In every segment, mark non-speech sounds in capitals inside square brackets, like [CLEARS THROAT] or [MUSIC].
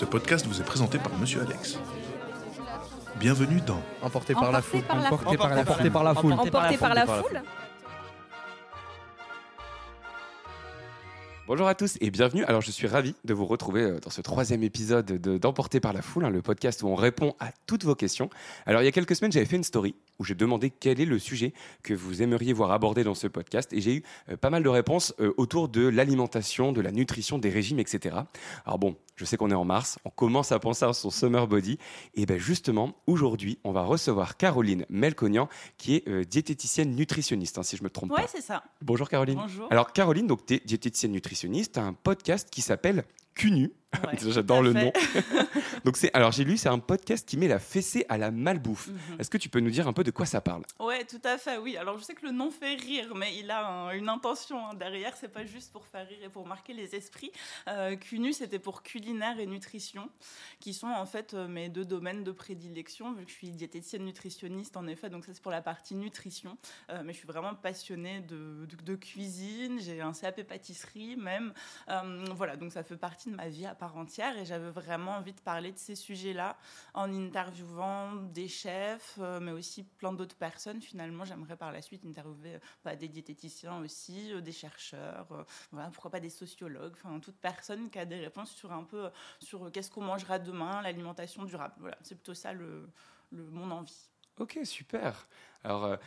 Ce podcast vous est présenté par Monsieur Alex. Bienvenue dans Emporté par la foule. Emporté par la Emporté foule. par la foule. Emporté par la foule Bonjour à tous et bienvenue. Alors je suis ravi de vous retrouver euh, dans ce troisième épisode de d'Emporter par la foule, hein, le podcast où on répond à toutes vos questions. Alors il y a quelques semaines j'avais fait une story où j'ai demandé quel est le sujet que vous aimeriez voir abordé dans ce podcast et j'ai eu euh, pas mal de réponses euh, autour de l'alimentation, de la nutrition, des régimes, etc. Alors bon, je sais qu'on est en mars, on commence à penser à son summer body et ben justement aujourd'hui on va recevoir Caroline Melconian qui est euh, diététicienne nutritionniste hein, si je me trompe Ouais, pas. c'est ça. Bonjour Caroline. Bonjour. Alors Caroline, donc tu es diététicienne nutritionniste, tu as un podcast qui s'appelle CUNU. Ouais, [LAUGHS] J'adore le nom. [LAUGHS] Donc c'est alors j'ai lu c'est un podcast qui met la fessée à la malbouffe. Mhm. Est-ce que tu peux nous dire un peu de quoi ça parle? Ouais, tout à fait, oui. Alors je sais que le nom fait rire, mais il a un- une intention hein, derrière. C'est pas juste pour faire rire et pour marquer les esprits. Euh, CUNU, c'était pour culinaire et nutrition, qui sont en fait euh, mes deux domaines de prédilection, vu que je suis diététicienne nutritionniste, en effet. Donc ça, c'est pour la partie nutrition. Euh, mais je suis vraiment passionnée de, de- de cuisine. J'ai un CAP pâtisserie même. Euh, voilà, donc ça fait partie de ma vie à part entière. Et j'avais vraiment envie de parler de ces sujets-là en interviewant des chefs, euh, mais aussi plein d'autres personnes. Finalement, j'aimerais par la suite interviewer euh, bah, des diététiciens aussi, euh, des chercheurs, voilà, pourquoi pas des sociologues, enfin toute personne qui a des réponses sur un peu sur qu'est-ce qu'on mangera demain, l'alimentation durable. Voilà, c'est plutôt ça le, mon envie. Ok, super. Alors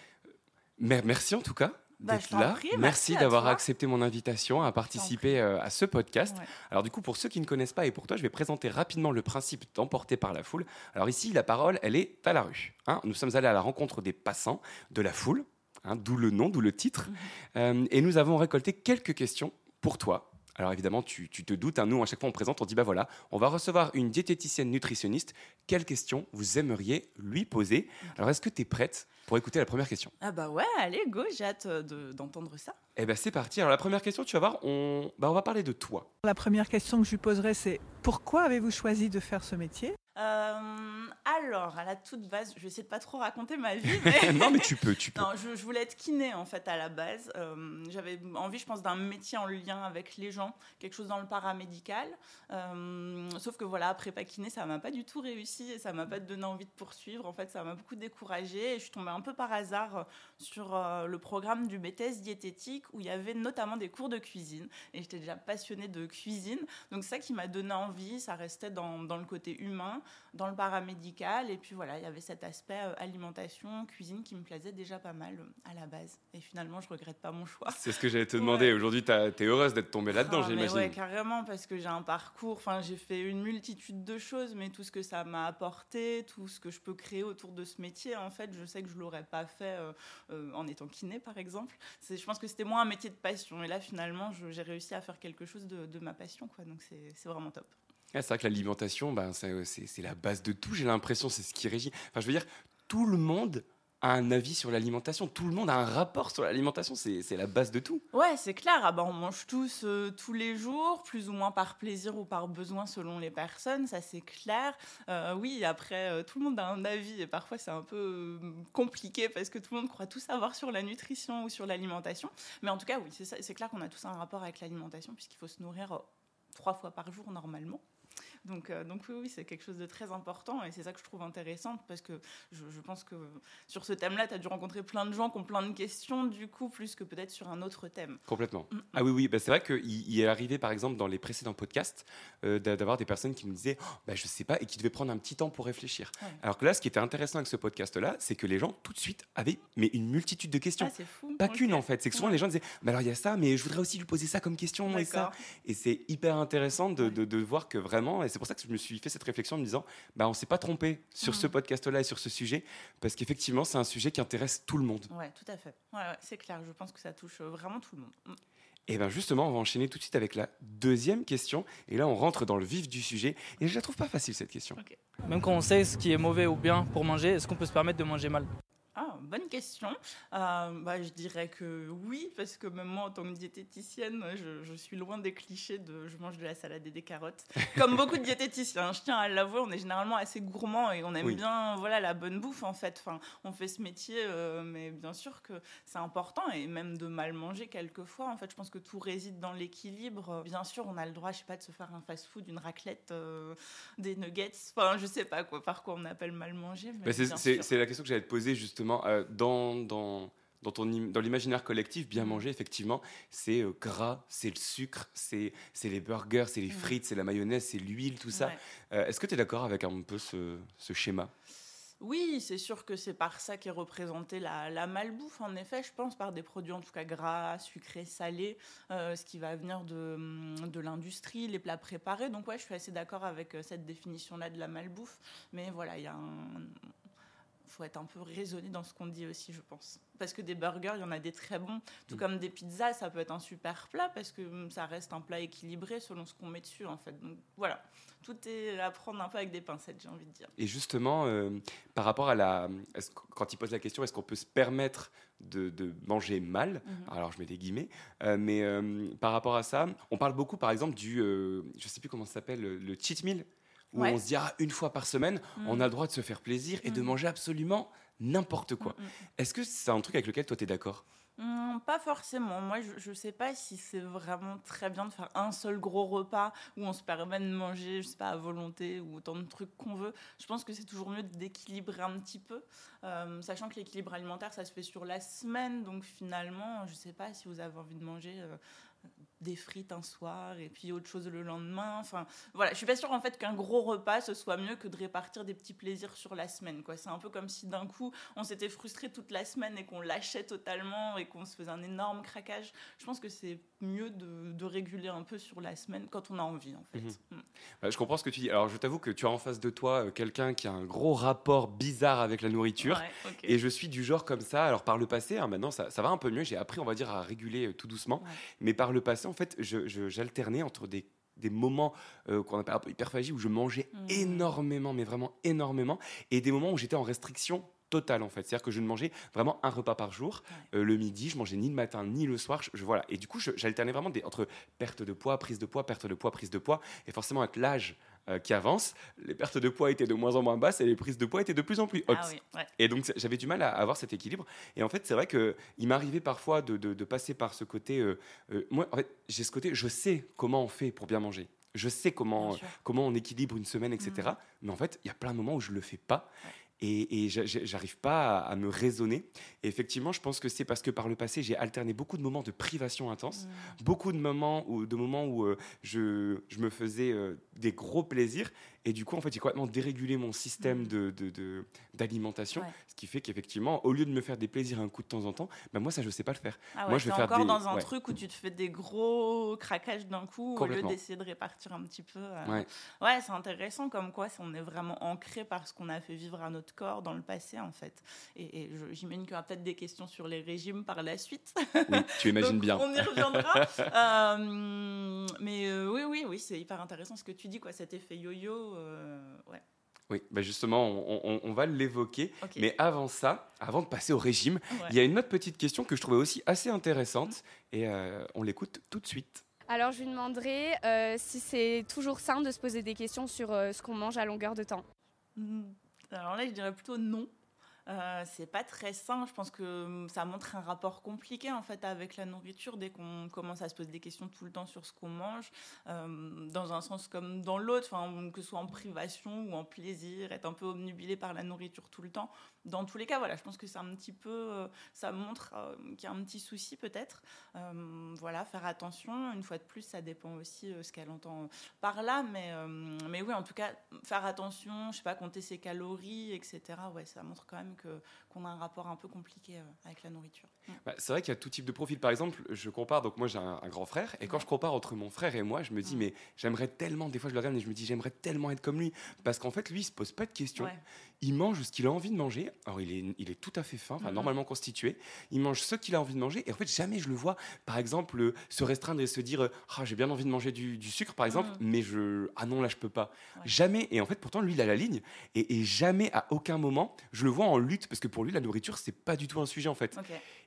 mer- merci en tout cas Bah, d'être là. prie, merci d'avoir accepté mon invitation à participer euh, à ce podcast. Ouais. Alors du coup, pour ceux qui ne connaissent pas et pour toi, je vais présenter rapidement le principe d'emporter par la foule. Alors ici, la parole, elle est à la rue. hein. Nous sommes allés à la rencontre des passants de la foule, hein, d'où le nom, d'où le titre. Mhm. Euh, et nous avons récolté quelques questions pour toi. Alors évidemment, tu, tu te doutes, hein, nous, à chaque fois, on présente, on dit, bah voilà, on va recevoir une diététicienne nutritionniste. Quelles questions vous aimeriez lui poser? Alors est-ce que tu es prête pour écouter la première question? Ah bah ouais, allez, go, j'ai hâte euh, de- d'entendre ça. Eh ben c'est parti. Alors la première question, tu vas voir, on, bah, on va parler de toi. La première question que je lui poserai, c'est pourquoi avez-vous choisi de faire ce métier? Euh, alors, à la toute base, je vais essayer de pas trop raconter ma vie, [LAUGHS] mais... non mais tu peux, tu peux. Non, je, je voulais être kiné en fait à la base. Euh, J'avais envie, je pense, d'un métier en lien avec les gens, quelque chose dans le paramédical. Euh, sauf que voilà, après pas kiné, ça m'a pas du tout réussi et ça m'a pas donné envie de poursuivre. En fait, ça m'a beaucoup découragée et je suis tombée un peu par hasard sur euh, le programme du BTS diététique où il y avait notamment des cours de cuisine et j'étais déjà passionnée de cuisine. Donc ça qui m'a donné envie, ça restait dans, dans le côté humain, dans le paramédical et puis voilà, il y avait cet aspect euh, alimentation, cuisine qui me plaisait déjà pas mal euh, à la base. Et finalement, je regrette pas mon choix. C'est ce que j'allais te demander. Ouais. Aujourd'hui, tu es heureuse d'être tombée là-dedans, Ah, j'imagine. ouais, carrément, parce que j'ai un parcours, enfin, j'ai fait une multitude de choses, mais tout ce que ça m'a apporté, tout ce que je peux créer autour de ce métier, en fait, je sais que je l'aurais pas fait euh, euh, en étant kiné, par exemple. Je pense que c'était moins un métier de passion. Et là, finalement, j'ai réussi à faire quelque chose de, de ma passion, quoi. Donc, c'est vraiment top. C'est vrai que l'alimentation, ben, c'est c'est- la base de tout, j'ai l'impression, c'est ce qui régit. Enfin, je veux dire, tout le monde a un avis sur l'alimentation, tout le monde a un rapport sur l'alimentation, c'est la base de tout. Ouais, c'est clair. Ah bah, on mange tous euh, tous les jours, plus ou moins par plaisir ou par besoin selon les personnes, ça c'est clair. Euh, oui, après, euh, tout le monde a un avis et parfois c'est un peu euh, compliqué parce que tout le monde croit tout savoir sur la nutrition ou sur l'alimentation. Mais en tout cas, oui, c'est clair qu'on a tous un rapport avec l'alimentation puisqu'il faut se nourrir euh, trois fois par jour normalement. Donc, euh, donc oui, oui, c'est quelque chose de très important et c'est ça que je trouve intéressant parce que je, je pense que sur ce thème-là, tu as dû rencontrer plein de gens qui ont plein de questions du coup, plus que peut-être sur un autre thème. Complètement. Mm. Ah oui, oui, bah, c'est vrai qu'il il est arrivé, par exemple, dans les précédents podcasts, euh, d'a- d'avoir des personnes qui me disaient oh, bah, Je sais pas, et qui devaient prendre un petit temps pour réfléchir. Ouais. Alors que là, ce qui était intéressant avec ce podcast-là, c'est que les gens, tout de suite, avaient mais une multitude de questions. Ah, c'est fou. Pas qu'une en fait, c'est que souvent Ouais. les gens disaient mais alors il y a ça, mais je voudrais aussi lui poser ça comme question et ça. Et c'est hyper intéressant de, Ouais. de- de voir que vraiment, c'est pour ça que je me suis fait cette réflexion en me disant bah on s'est pas trompé sur ce podcast-là et sur ce sujet, parce qu'effectivement c'est un sujet qui intéresse tout le monde. Ouais, tout à fait. Ouais, ouais, c'est clair. Je pense que ça touche euh, vraiment tout le monde. Mm. Et bien justement, on va enchaîner tout de suite avec la deuxième question, et là on rentre dans le vif du sujet, et je la trouve pas facile cette question. Même quand on sait ce qui est mauvais ou bien pour manger, est-ce qu'on peut se permettre de manger mal? Ah, bonne question. Euh, bah, je dirais que oui, parce que même moi, en tant que diététicienne, je, suis loin des clichés de je mange de la salade et des carottes. [LAUGHS] Comme beaucoup de diététiciens, je tiens à l'avouer, on est généralement assez gourmand et on aime bien voilà, la bonne bouffe en fait. Enfin, on fait ce métier, euh, mais bien sûr que c'est important et même de mal manger quelquefois. En fait, je pense que tout réside dans l'équilibre. Bien sûr, on a le droit, je sais pas, de se faire un fast-food, une raclette, euh, des nuggets. Enfin, je sais pas quoi, par quoi on appelle mal manger. c'est la question que j'allais te poser justement euh, dans, dans, dans, ton, dans l'imaginaire collectif. Bien mm. manger, effectivement, c'est euh, gras, c'est le sucre, c'est les burgers, c'est les mm. frites, c'est la mayonnaise, c'est l'huile, tout ça. Est-ce que tu es d'accord avec un peu ce, ce schéma? Oui, c'est sûr que c'est par ça qu'est représentée la, la, malbouffe, en effet, je pense, par des produits en tout cas gras, sucrés, salés, euh, ce qui va venir de, de l'industrie, les plats préparés. Donc ouais, je suis assez d'accord avec euh, cette définition-là de la malbouffe. Mais voilà, il y a un, faut être un peu raisonné dans ce qu'on dit aussi, je pense. Parce que des burgers, il y en a des très bons, tout mm. comme des pizzas, ça peut être un super plat parce que hum, ça reste un plat équilibré selon ce qu'on met dessus, en fait. Donc voilà, tout est à prendre un peu avec des pincettes, j'ai envie de dire. Et justement, euh, par rapport à la. Quand il pose la question, est-ce qu'on peut se permettre de, manger mal? Mm-hmm. Alors je mets des guillemets, euh, mais euh, par rapport à ça, on parle beaucoup par exemple du. je sais plus comment ça s'appelle, le cheat meal où on se dit ah, une fois par semaine, mm. on a le droit de se faire plaisir et de mm. manger absolument n'importe quoi. Mm, Est-ce que c'est un truc avec lequel toi tu es d'accord pas forcément. Moi, je ne sais pas si c'est vraiment très bien de faire un seul gros repas où on se permet de manger, je sais pas, à volonté ou autant de trucs qu'on veut. Je pense que c'est toujours mieux d'équilibrer un petit peu, euh, sachant que l'équilibre alimentaire, ça se fait sur la semaine. Donc finalement, je sais pas si vous avez envie de manger euh, des frites un soir et puis autre chose le lendemain. Enfin, voilà, je suis pas sûre en fait qu'un gros repas ce soit mieux que de répartir des petits plaisirs sur la semaine. Quoi, c'est un peu comme si d'un coup on s'était frustré toute la semaine et qu'on lâchait totalement et qu'on se faisait un énorme craquage. Je pense que c'est mieux de, réguler un peu sur la semaine quand on a envie en fait. Mhm. Bah, je comprends ce que tu dis. Alors je t'avoue que tu as en face de toi euh, quelqu'un qui a un gros rapport bizarre avec la nourriture et je suis du genre comme ça. Alors par le passé, hein, maintenant ça, ça, va un peu mieux. J'ai appris on va dire à réguler euh, tout doucement, mais par le passé en fait, j'alternais entre des des moments euh, qu'on appelle un peu hyperphagie où je mangeais mmh. énormément, mais vraiment énormément, et des moments où j'étais en restriction totale en fait. C'est-à-dire que je ne mangeais vraiment un repas par jour. Euh, le midi, je mangeais ni le matin ni le soir. Je, voilà. Et du coup, j'alternais vraiment des, entre perte de poids, prise de poids, perte de poids, prise de poids. Et forcément, avec l'âge euh, qui avance, les pertes de poids étaient de moins en moins basses et les prises de poids étaient de plus en plus hautes. Ah et donc j'avais du mal à avoir cet équilibre. Et en fait, c'est vrai qu'il m'arrivait parfois de, de, passer par ce côté. Euh, euh, moi, en fait, j'ai ce côté, je sais comment on fait pour bien manger. Je sais comment, comment on équilibre une semaine, etc. Mm. Mais en fait, il y a plein de moments où je ne le fais pas et, et j'arrive pas à, me raisonner. Et effectivement, je pense que c'est parce que par le passé, j'ai alterné beaucoup de moments de privation intense, mm. beaucoup de moments où, de moments où euh, je, je, me faisais euh, des gros plaisirs. Et du coup, en fait, j'ai complètement dérégulé mon système mm. de, d'alimentation, ce qui fait qu'effectivement, au lieu de me faire des plaisirs un coup de temps en temps, ben moi, ça, je sais pas le faire. Ah moi, je vais faire encore dans un truc où tu te fais des gros craquages d'un coup, au lieu d'essayer de répartir un petit peu. Euh, ouais, c'est intéressant comme quoi si on est vraiment ancré par ce qu'on a fait vivre à notre corps dans le passé, en fait. Et, j'imagine qu'il y aura peut-être des questions sur les régimes par la suite. Oui, tu [LAUGHS] imagines bien. On y reviendra. [LAUGHS] Euh, mais euh, oui, oui, oui, c'est hyper intéressant ce que tu dis, quoi, cet effet yo-yo. Euh, ouais. Oui, bah justement, on, va l'évoquer. Mais avant ça, avant de passer au régime, il y a une autre petite question que je trouvais aussi assez intéressante et on l'écoute tout de suite. Alors, je lui demanderai si c'est toujours sain de se poser des questions sur ce qu'on mange à longueur de temps. Mmh. Alors là, je dirais plutôt non. Euh, c'est pas très sain. Je pense que hum, ça montre un rapport compliqué en fait avec la nourriture dès qu'on commence à se poser des questions tout le temps sur ce qu'on mange, euh, dans un sens comme dans l'autre, que ce soit en privation ou en plaisir, être un peu obnubilé par la nourriture tout le temps. Dans tous les cas, voilà, je pense que c'est un petit peu, euh, ça montre qu'il y a un petit souci peut-être. voilà, faire attention. Une fois de plus, ça dépend aussi ce qu'elle entend par là, mais mais oui, en tout cas, faire attention. Je sais pas, compter ses calories, etc. Ouais, ça montre quand même que qu'on a un rapport un peu compliqué euh, avec la nourriture. Bah, c'est vrai qu'il y a tout type de profil. Par exemple, je compare, donc moi j'ai un, grand frère, et quand je compare entre mon frère et moi, je me dis, mais j'aimerais tellement, des fois je le regarde et je me dis, j'aimerais tellement être comme lui. Parce qu'en fait, lui, il se pose pas de questions. Il mange ce qu'il a envie de manger. Alors, il est, il est tout à fait fin, mm-hmm. normalement constitué. Il mange ce qu'il a envie de manger. Et en fait, jamais je le vois, par exemple, euh, se restreindre et se dire, ah, j'ai bien envie de manger du, sucre, par exemple, mm. mais je, ah non, là, je peux pas. Jamais. Et en fait, pourtant, lui, il a la ligne. Et, et jamais, à aucun moment, je le vois en lutte parce que pour lui, la nourriture, c'est pas du tout un sujet en fait.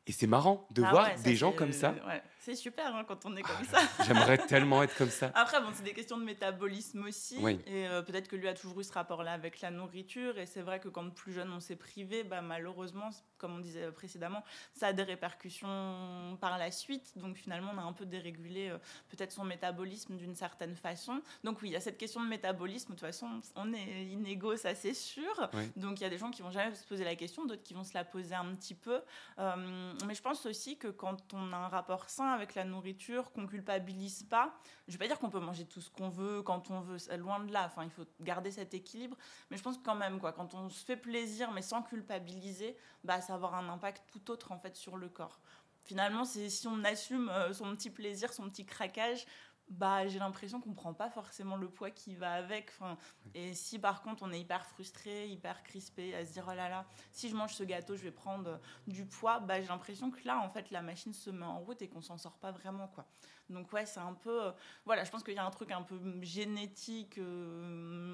Et c'est marrant de Ah voir ouais, des gens comme ça. ouais. C'est super hein, quand on est comme ça. J'aimerais tellement être comme ça. Après, bon, c'est des questions de métabolisme aussi. Oui. Et euh, peut-être que lui a toujours eu ce rapport-là avec la nourriture. Et c'est vrai que quand plus jeune, on s'est privé, bah, malheureusement, comme on disait précédemment, ça a des répercussions par la suite. Donc finalement, on a un peu dérégulé euh, peut-être son métabolisme d'une certaine façon. Donc oui, il y a cette question de métabolisme. De toute façon, on est inégaux, ça c'est sûr. Oui. Donc il y a des gens qui vont jamais se poser la question, d'autres qui vont se la poser un petit peu. Euh, mais je pense aussi que quand on a un rapport sain avec la nourriture, qu'on culpabilise pas, je vais pas dire qu'on peut manger tout ce qu'on veut quand on veut, loin de là. Enfin, il faut garder cet équilibre. Mais je pense que quand même, quoi, quand on se fait plaisir, mais sans culpabiliser, bah, ça va avoir un impact tout autre en fait sur le corps. Finalement, c'est si on assume euh, son petit plaisir, son petit craquage. Bah, j'ai l'impression qu'on prend pas forcément le poids qui va avec. Enfin, et si par contre on est hyper frustré, hyper crispé, à se dire oh là là, si je mange ce gâteau, je vais prendre euh, du poids, bah, j'ai l'impression que là, en fait, la machine se met en route et qu'on s'en sort pas vraiment, quoi. Donc ouais, c'est un peu, euh, voilà, je pense qu'il y a un truc un peu génétique, euh,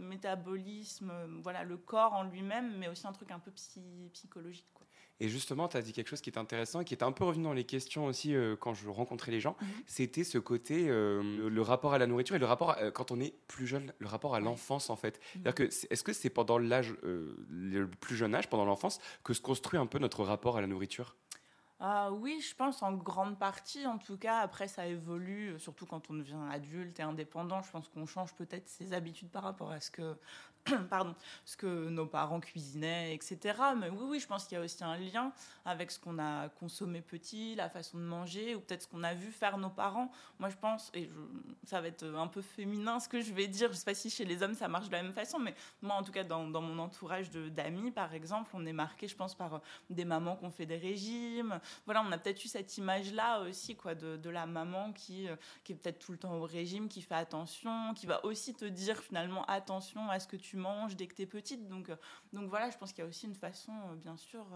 métabolisme, euh, voilà, le corps en lui-même, mais aussi un truc un peu psy- psychologique, quoi. Et justement, tu as dit quelque chose qui est intéressant et qui était un peu revenu dans les questions aussi euh, quand je rencontrais les gens. Mhm. C'était ce côté, euh, le, le rapport à la nourriture et le rapport, à- euh, quand on est plus jeune, le rapport à l'enfance en fait. Que c'est- Est-ce que c'est pendant l'âge, euh, le plus jeune âge, pendant l'enfance, que se construit un peu notre rapport à la nourriture? Ah oui, je pense en grande partie, en tout cas. Après, ça évolue, euh, surtout quand on devient adulte et indépendant. Je pense qu'on change peut-être ses habitudes par rapport à ce que, [CLEARS THROAT] pardon, ce que nos parents cuisinaient, etc. Mais oui, oui, je pense qu'il y a aussi un lien avec ce qu'on a consommé petit, la façon de manger, ou peut-être ce qu'on a vu faire nos parents. Moi, je pense, et ça va être un peu féminin ce que je vais dire. Je sais pas si chez les hommes ça marche de la même façon, mais moi, en tout cas, dans, dans mon entourage d'amis, par exemple, on est marqué, je pense, par euh, des mamans qui ont fait des régimes. Voilà, on a peut-être eu cette image-là aussi, quoi, de, de la maman qui, euh, qui est peut-être tout le temps au régime, qui fait attention, qui va aussi te dire finalement attention à ce que tu manges dès que tu es petite. Donc, euh, donc voilà, je pense qu'il y a aussi une façon, euh, bien sûr,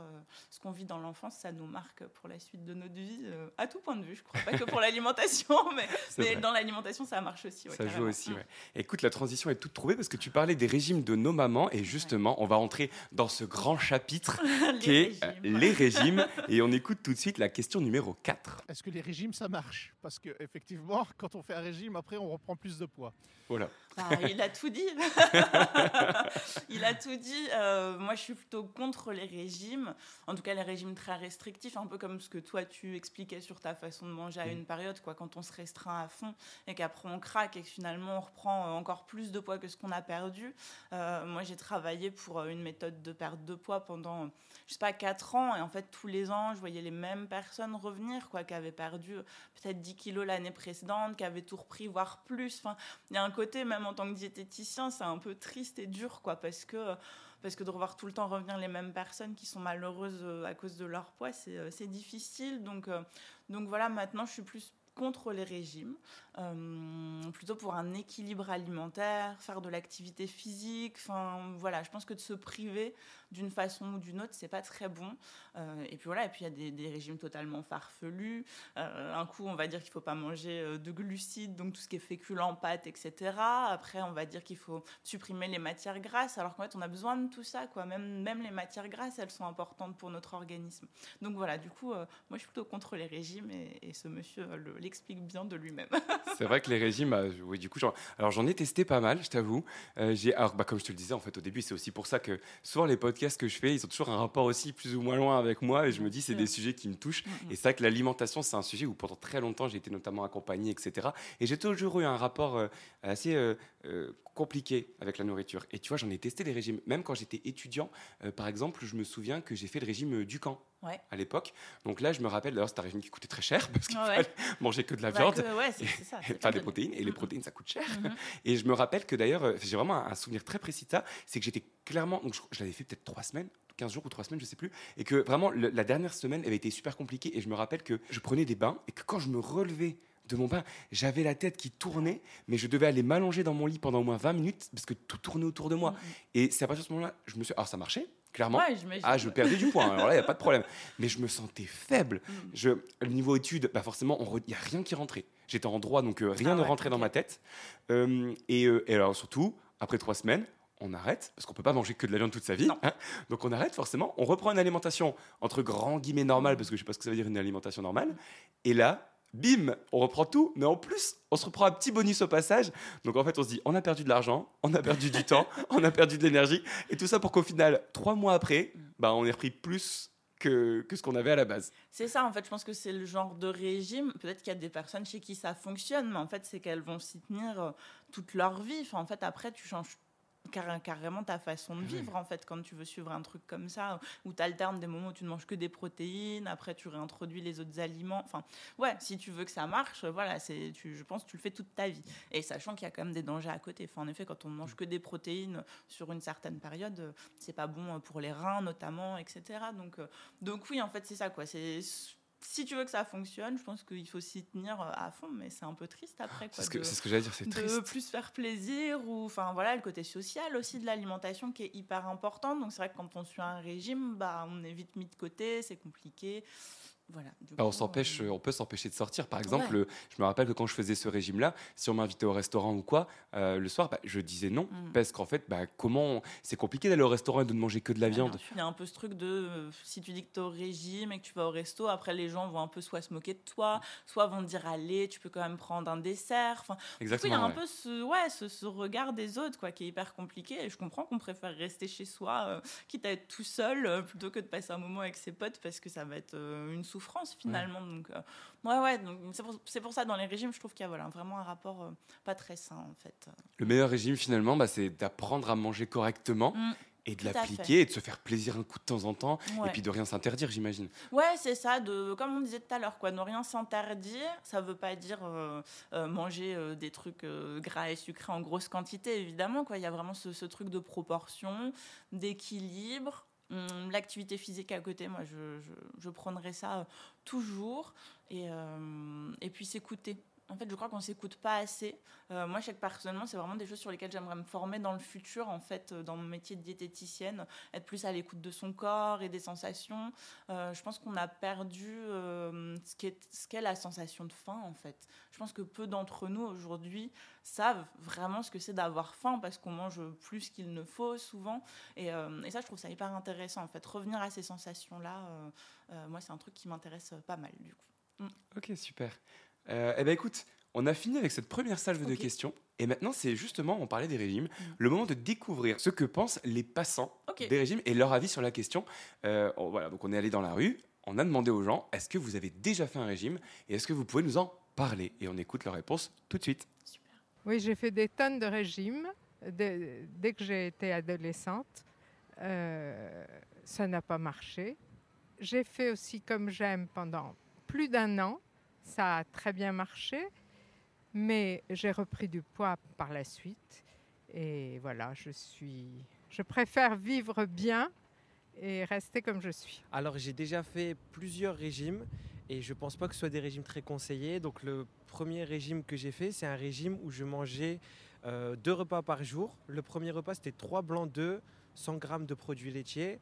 ce qu'on vit dans l'enfance, ça nous marque pour la suite de notre vie, à tout point de vue. Je crois pas que pour [LAUGHS] l'alimentation, [LAUGHS] mais, mais dans l'alimentation, ça marche aussi. ouais, Ça joue aussi, ouais. Écoute, la transition est toute trouvée parce que tu parlais des régimes de nos mamans et justement, on va rentrer dans ce grand chapitre [LAUGHS] qui est régimes. les régimes et on écoute tout de suite la question numéro 4. Est-ce que les régimes ça marche? Parce que effectivement, [LAUGHS] quand on fait un régime, après on reprend plus de poids. Voilà. Ah, il a tout dit. [LAUGHS] il a tout dit. Euh, moi, je suis plutôt contre les régimes. En tout cas, les régimes très restrictifs, un peu comme ce que toi tu expliquais sur ta façon de manger à une période, quoi. Quand on se restreint à fond et qu'après on craque et que finalement on reprend euh, encore plus de poids que ce qu'on a perdu. Euh, moi, j'ai travaillé pour une méthode de perte de poids pendant, je sais pas, 4 ans. Et en fait, tous les ans, je voyais les mêmes personnes revenir, quoi, qui avaient perdu peut-être 10 kilos l'année précédente, qui avaient tout repris, voire plus. Enfin, il y a un côté, même en tant que diététicien, c'est un peu triste et dur, quoi, parce que, parce que de revoir tout le temps revenir les mêmes personnes qui sont malheureuses euh, à cause de leur poids, c'est euh, difficile. Donc, euh, donc voilà, maintenant, je suis plus contre les régimes, euh, plutôt pour un équilibre alimentaire, faire de l'activité physique. Enfin, voilà, je pense que de se priver d'une façon ou d'une autre, c'est pas très bon. Euh, et puis voilà, et puis il y a des, régimes totalement farfelus. Euh, un coup, on va dire qu'il faut pas manger de glucides, donc tout ce qui est féculent, pâtes, etc. Après, on va dire qu'il faut supprimer les matières grasses, alors qu'en fait, on a besoin de tout ça, quoi. Même, même les matières grasses, elles sont importantes pour notre organisme. Donc voilà, du coup, moi, je suis plutôt contre les régimes, et, ce monsieur le- l'explique bien de lui-même. [LAUGHS] C'est vrai que les régimes, euh, oui, du coup, genre, alors j'en ai testé pas mal, je t'avoue. Euh, j'ai, alors, bah, comme je te le disais en fait au début, c'est aussi pour ça que souvent les podcasts que je fais, ils ont toujours un rapport aussi plus ou moins loin avec moi, et je me dis c'est des sujets qui me touchent. Mhm. Et c'est vrai que l'alimentation, c'est un sujet où pendant très longtemps j'ai été notamment accompagné, etc. Et j'ai toujours eu un rapport euh, assez euh, compliqué avec la nourriture. Et tu vois, j'en ai testé des régimes. Même quand j'étais étudiant, par exemple, je me souviens que j'ai fait le régime du camp. Ouais. À l'époque. Donc là, je me rappelle, d'ailleurs, c'était un régime qui coûtait très cher [LAUGHS] parce qu'il Ouais. fallait manger que de la Bah, viande. que- ouais, c'est c'est ça. [LAUGHS] c'est Enfin, des protéines, et les Mhm. protéines, ça coûte cher. Mhm. Et je me rappelle que d'ailleurs, euh, j'ai vraiment un, souvenir très précis de ça, c'est que j'étais clairement, donc je, je l'avais fait peut-être trois semaines, 15 jours ou trois semaines, je sais plus, et que vraiment le- la dernière semaine avait été super compliquée, et je me rappelle que je prenais des bains, et que quand je me relevais de mon bain, j'avais la tête qui tournait, mais je devais aller m'allonger dans mon lit pendant au moins 20 minutes, parce que tout tournait autour de moi. Mhm. Et c'est à partir de ce moment-là, je me suis... Alors ça marchait, clairement. Ouais. Ah, je perdais du poids, hein. alors là, il n'y a pas de problème. Mais je me sentais faible. Mhm. Je, le niveau études, bah forcément, il n'y a rien qui rentrait. J'étais en droit, donc euh, rien Ah ne ouais, rentrait dans ma tête. Euh, et, euh, et alors surtout, après trois semaines, on arrête, parce qu'on peut pas manger que de la viande toute sa vie. Hein. donc on arrête forcément, on reprend une alimentation entre grands guillemets normale, parce que je sais pas ce que ça veut dire une alimentation normale. Et là, bim, on reprend tout, mais en plus, on se reprend un petit bonus au passage. Donc en fait, on se dit, on a perdu de l'argent, on a perdu du temps, [LAUGHS] on a perdu de l'énergie, et tout ça pour qu'au final, trois mois après, bah, on ait repris plus que, que ce qu'on avait à la base. C'est ça, en fait, je pense que c'est le genre de régime. Peut-être qu'il y a des personnes chez qui ça fonctionne, mais en fait, c'est qu'elles vont s'y tenir euh, toute leur vie. Enfin, en fait, après, tu changes car- carrément ta façon de vivre, en fait, quand tu veux suivre un truc comme ça, où tu alternes des moments où tu ne manges que des protéines, après tu réintroduis les autres aliments. Enfin, ouais, si tu veux que ça marche, voilà, c'est, tu, je pense que tu le fais toute ta vie. Et sachant qu'il y a quand même des dangers à côté. Enfin, en effet, quand on ne mange que des protéines sur une certaine période, euh, c'est pas bon pour les reins, notamment, etc. Donc, euh, donc oui, en fait, c'est ça, quoi. C'est si tu veux que ça fonctionne, je pense qu'il faut s'y tenir euh, à fond, mais c'est un peu triste après. C'est ce que, de- c'est ce que j'allais dire, c'est de triste. plus faire plaisir ou enfin voilà le côté social aussi de l'alimentation qui est hyper important donc c'est vrai que quand on suit un régime bah on est vite mis de côté c'est compliqué voilà du Bah, on coup, s'empêche, euh, on peut s'empêcher de sortir. Par exemple, Ouais. je me rappelle que quand je faisais ce régime-là, si on m'invitait au restaurant ou quoi, euh, le soir, bah, je disais non Mm. parce qu'en fait, bah, comment c'est compliqué d'aller au restaurant et de ne manger que de la Ouais, viande. Il y a un peu ce truc de euh, si tu dis que tu es au régime et que tu vas au resto, après les gens vont un peu soit se moquer de toi, soit vont te dire allez, tu peux quand même prendre un dessert. Enfin, du coup, il y Exactement. a un ouais. peu ce, ouais, ce, ce regard des autres quoi, qui est hyper compliqué. Et je comprends qu'on préfère rester chez soi, euh, quitte à être tout seul, euh, plutôt que de passer un moment avec ses potes, parce que ça va être euh, une souffrance finalement. Donc, euh, ouais, ouais, donc c'est pour, ça, dans les régimes, je trouve qu'il y a voilà, vraiment un rapport euh, pas très sain en fait. Le meilleur régime finalement, bah, c'est d'apprendre à manger correctement Mm, et de l'appliquer et de se faire plaisir un coup de temps en temps ouais. et puis de rien s'interdire, j'imagine. Ouais, c'est ça, de, comme on disait tout à l'heure, quoi, ne rien s'interdire, ça veut pas dire euh, euh, manger euh, des trucs gras et sucrés en grosse quantité, évidemment, quoi. Il y a vraiment ce, ce truc de proportion, d'équilibre. Hum, L'activité physique à côté, moi, je, je, ça euh, toujours. Et, euh, et puis s'écouter. En fait, je crois qu'on s'écoute pas assez. Euh, moi, je sais que personnellement, c'est vraiment des choses sur lesquelles j'aimerais me former dans le futur, en fait, euh, dans mon métier de diététicienne, être plus à l'écoute de son corps et des sensations. Euh, je pense qu'on a perdu ce qu'est la sensation de faim, en fait. Je pense que peu d'entre nous aujourd'hui savent vraiment ce que c'est d'avoir faim parce qu'on mange plus qu'il ne faut souvent. Et, ça, je trouve ça hyper intéressant, en fait. Revenir à ces sensations-là, moi, c'est un truc qui m'intéresse pas mal, du coup. Ok, super. Euh, eh ben écoute, on a fini avec cette première salve de questions. Et maintenant, c'est justement, on parlait des régimes, le moment de découvrir ce que pensent les passants des régimes et leur avis sur la question. Euh, on- voilà, donc on est allé dans la rue, on a demandé aux gens, est-ce que vous avez déjà fait un régime et est-ce que vous pouvez nous en parler? Et on écoute leur réponse tout de suite. Super. Oui, j'ai fait des tonnes de régimes dès, dès que j'ai été adolescente. Euh, ça n'a pas marché. J'ai fait aussi comme j'aime pendant plus d'un an. Ça a très bien marché, mais j'ai repris du poids par la suite. Et voilà, je suis. Je préfère vivre bien et rester comme je suis. Alors j'ai déjà fait plusieurs régimes et je pense pas que ce soit des régimes très conseillés. Donc le premier régime que j'ai fait, c'est un régime où je mangeais euh, deux repas par jour. Le premier repas c'était trois blancs d'œufs, 100 grammes de produits laitiers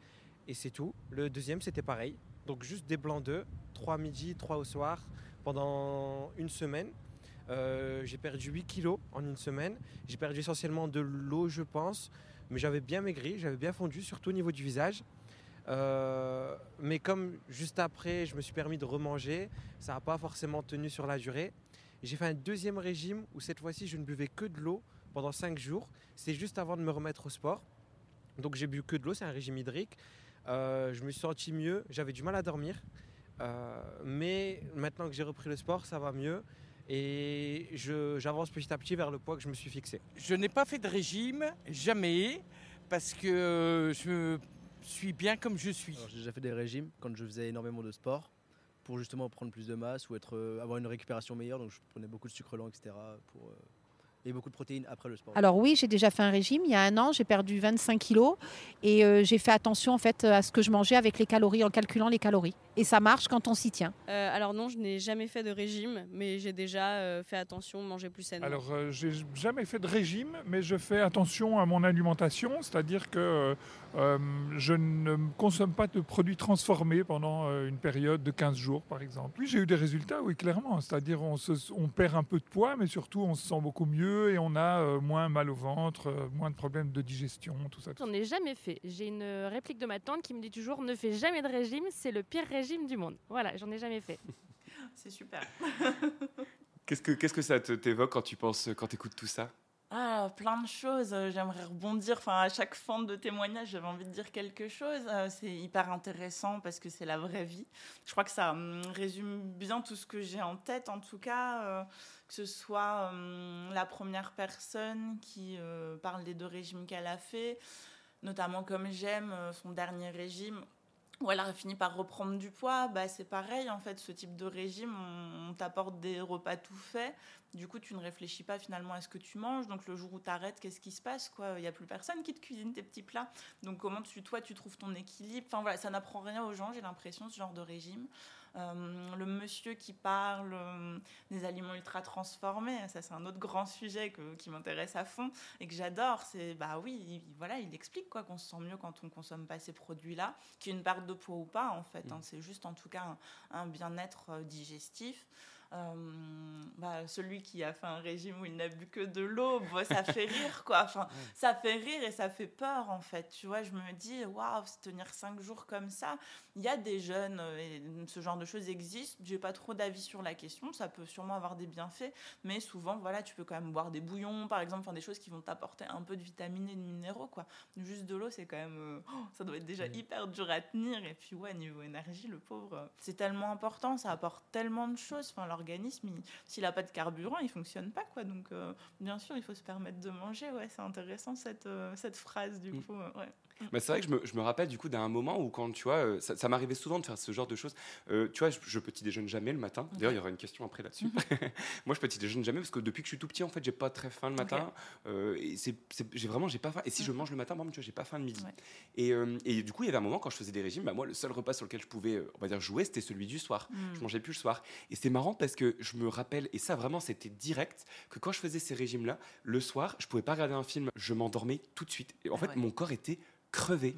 et c'est tout. Le deuxième c'était pareil. Donc juste des blancs d'œufs, trois midi, trois au soir pendant une semaine. Euh, j'ai perdu 8 kilos en une semaine. J'ai perdu essentiellement de l'eau, je pense, mais j'avais bien maigri, j'avais bien fondu, surtout au niveau du visage. Euh, mais comme juste après, je me suis permis de remanger, ça n'a pas forcément tenu sur la durée. J'ai fait un deuxième régime où cette fois-ci, je ne buvais que de l'eau pendant 5 jours. C'est juste avant de me remettre au sport. Donc j'ai bu que de l'eau, c'est un régime hydrique. Euh, je me suis senti mieux, j'avais du mal à dormir. Euh, mais maintenant que j'ai repris le sport, ça va mieux. Et je- j'avance petit à petit vers le poids que je me suis fixé. Je n'ai pas fait de régime, jamais, parce que euh, je suis bien comme je suis. J'ai déjà fait des régimes quand je faisais énormément de sport pour justement prendre plus de masse ou être, euh, avoir une récupération meilleure. Donc je prenais beaucoup de sucre lent, etc. Pour, euh, et beaucoup de protéines après le sport. Alors oui, j'ai déjà fait un régime. Il y a un an, j'ai perdu 25 kilos et euh, j'ai fait attention en fait à ce que je mangeais avec les calories, en calculant les calories. Et ça marche quand on s'y tient. Euh, alors non, je n'ai jamais fait de régime, mais j'ai déjà euh, fait attention, manger plus sainement. Alors, euh, j'ai jamais fait de régime, mais je fais attention à mon alimentation, c'est-à-dire que euh, je ne consomme pas de produits transformés pendant euh, une période de 15 jours, par exemple. Oui, j'ai eu des résultats, oui, clairement. C'est-à-dire on, se- on perd un peu de poids, mais surtout on se sent beaucoup mieux, mieux et on a euh, moins mal au ventre, euh, moins de problèmes de digestion, tout ça. tout J'en ai jamais fait. J'ai une réplique de ma tante qui me dit toujours ne fais jamais de régime, c'est le pire régime du monde. Voilà, j'en ai jamais fait. [LAUGHS] C'est super. Qu'est-ce que, qu'est-ce que ça te- t'évoque quand tu penses, quand tu écoutes tout ça? Ah, plein de choses. Euh, J'aimerais rebondir. Enfin, à chaque fin de témoignage, j'avais envie de dire quelque chose. Euh, c'est hyper intéressant parce que c'est la vraie vie. Je crois que ça hum, résume bien tout ce que j'ai en tête, en tout cas. euh, que ce soit hum, la première personne qui parle des deux régimes qu'elle a fait, notamment comme j'aime son dernier régime où elle a fini par reprendre du poids, bah, c'est pareil en fait, ce type de régime, on, on t'apporte des repas tout faits, du coup tu ne réfléchis pas finalement à ce que tu manges, donc le jour où tu arrêtes, qu'est-ce qui se passe quoi? Il n'y a plus personne qui te cuisine tes petits plats, donc comment tu, toi tu trouves ton équilibre? Enfin voilà, ça n'apprend rien aux gens, j'ai l'impression, ce genre de régime. Euh, le monsieur qui parle euh, des aliments ultra transformés, ça c'est un autre grand sujet que- qui m'intéresse à fond et que j'adore. C'est bah oui, il, voilà, il explique quoi qu'on se sent mieux quand on consomme pas ces produits-là, qu'il y ait une perte de poids ou pas en fait. hein. c'est juste en tout cas un, un bien-être euh, digestif. Euh, bah, celui qui a fait un régime où il n'a bu que de l'eau, bah, ça fait rire quoi. Enfin, ça fait rire et ça fait peur en fait. Tu vois, je me dis waouh, se tenir cinq jours comme ça. Il y a des jeunes euh, et ce genre de choses existe. J'ai pas trop d'avis sur la question. Ça peut sûrement avoir des bienfaits, mais souvent voilà, tu peux quand même boire des bouillons par exemple, enfin des choses qui vont t'apporter un peu de vitamines et de minéraux quoi. Juste de l'eau, c'est quand même, euh, oh, ça doit être déjà hyper dur à tenir. Et puis ouais, niveau énergie, le pauvre, c'est tellement important. Ça apporte tellement de choses. Enfin, l'organisme, il- s'il a pas de carburant, il fonctionne pas quoi. Donc euh, bien sûr, il faut se permettre de manger. Ouais, c'est intéressant cette euh, cette phrase du coup. euh, ouais. Bah, c'est vrai que je me, je me rappelle du coup d'un moment où quand tu vois, euh, ça, ça m'arrivait souvent de faire ce genre de choses. Euh, tu vois, je, je petit déjeune jamais le matin. D'ailleurs, il y aura une question après là-dessus. [LAUGHS] Moi, je petit déjeune jamais parce que depuis que je suis tout petit, en fait, j'ai pas très faim le matin. Euh, et c'est, c'est- j'ai vraiment, j'ai pas faim. Et si je mange le matin, exemple, tu vois, j'ai pas faim le midi. Et, euh, et du coup, il y avait un moment quand je faisais des régimes, bah, moi, le seul repas sur lequel je pouvais, on va dire, jouer, c'était celui du soir. Mm. Je mangeais plus le soir. Et c'est marrant parce que je me rappelle, et ça vraiment, c'était direct, que quand je faisais ces régimes-là, le soir, je pouvais pas regarder un film, je m'endormais tout de suite. Et en fait, mon corps était crevé.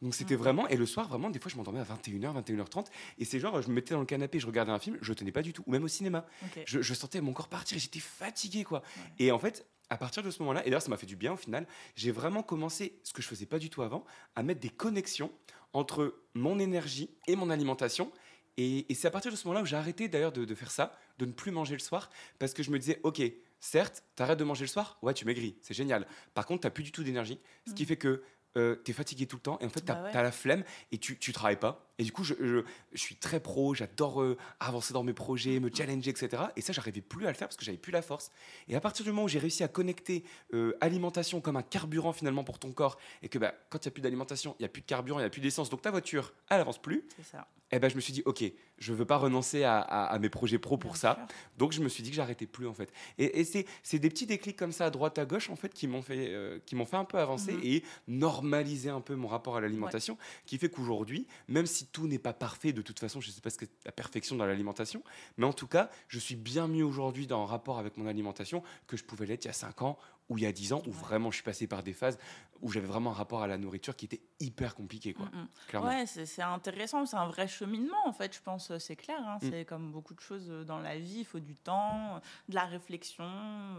Donc c'était vraiment, et le soir, vraiment, des fois, je m'endormais à 21h, 21h30, et c'est genre, je me mettais dans le canapé, je regardais un film, je tenais pas du tout, ou même au cinéma. Je, je sentais mon corps partir j'étais fatigué, quoi. Et en fait, à partir de ce moment-là, et d'ailleurs, ça m'a fait du bien au final, j'ai vraiment commencé, ce que je faisais pas du tout avant, à mettre des connexions entre mon énergie et mon alimentation. Et, et c'est à partir de ce moment-là où j'ai arrêté d'ailleurs de, de faire ça, de ne plus manger le soir, parce que je me disais, ok, certes, t'arrêtes de manger le soir, ouais, tu maigris, c'est génial. Par contre, t'as plus du tout d'énergie, ce qui fait que euh, t'es fatigué tout le temps, et en fait, t'as Bah ouais. la flemme, et tu, tu travailles pas. Et du coup, je, je- je suis très pro, j'adore euh, avancer dans mes projets, me challenger, etc. Et ça, j'arrivais plus à le faire parce que j'avais plus la force. Et à partir du moment où j'ai réussi à connecter euh, alimentation comme un carburant finalement pour ton corps, et que bah, quand il n'y a plus d'alimentation, il n'y a plus de carburant, il n'y a plus d'essence, donc ta voiture, elle avance plus. Ça. Et ben, je me suis dit, ok, je veux pas renoncer à, à- à mes projets pro pour ça. Donc, je me suis dit que j'arrêtais plus, en fait. Et, et c'est, c'est des petits déclics comme ça, à droite, à gauche, en fait, qui m'ont fait, euh, qui m'ont fait un peu avancer Mhm. et normaliser un peu mon rapport à l'alimentation, qui fait qu'aujourd'hui, même si tout n'est pas parfait, de toute façon, je sais pas ce que la perfection dans l'alimentation, mais en tout cas, je suis bien mieux aujourd'hui dans un rapport avec mon alimentation que je pouvais l'être il y a 5 ans ou il y a 10 ans, où vraiment je suis passé par des phases où j'avais vraiment un rapport à la nourriture qui était hyper compliqué, quoi. Mm, mm. Clairement. Ouais, c'est intéressant, c'est un vrai cheminement en fait, je pense, euh, c'est clair. hein. Mm. C'est comme beaucoup de choses euh, dans la vie, il faut du temps, de la réflexion,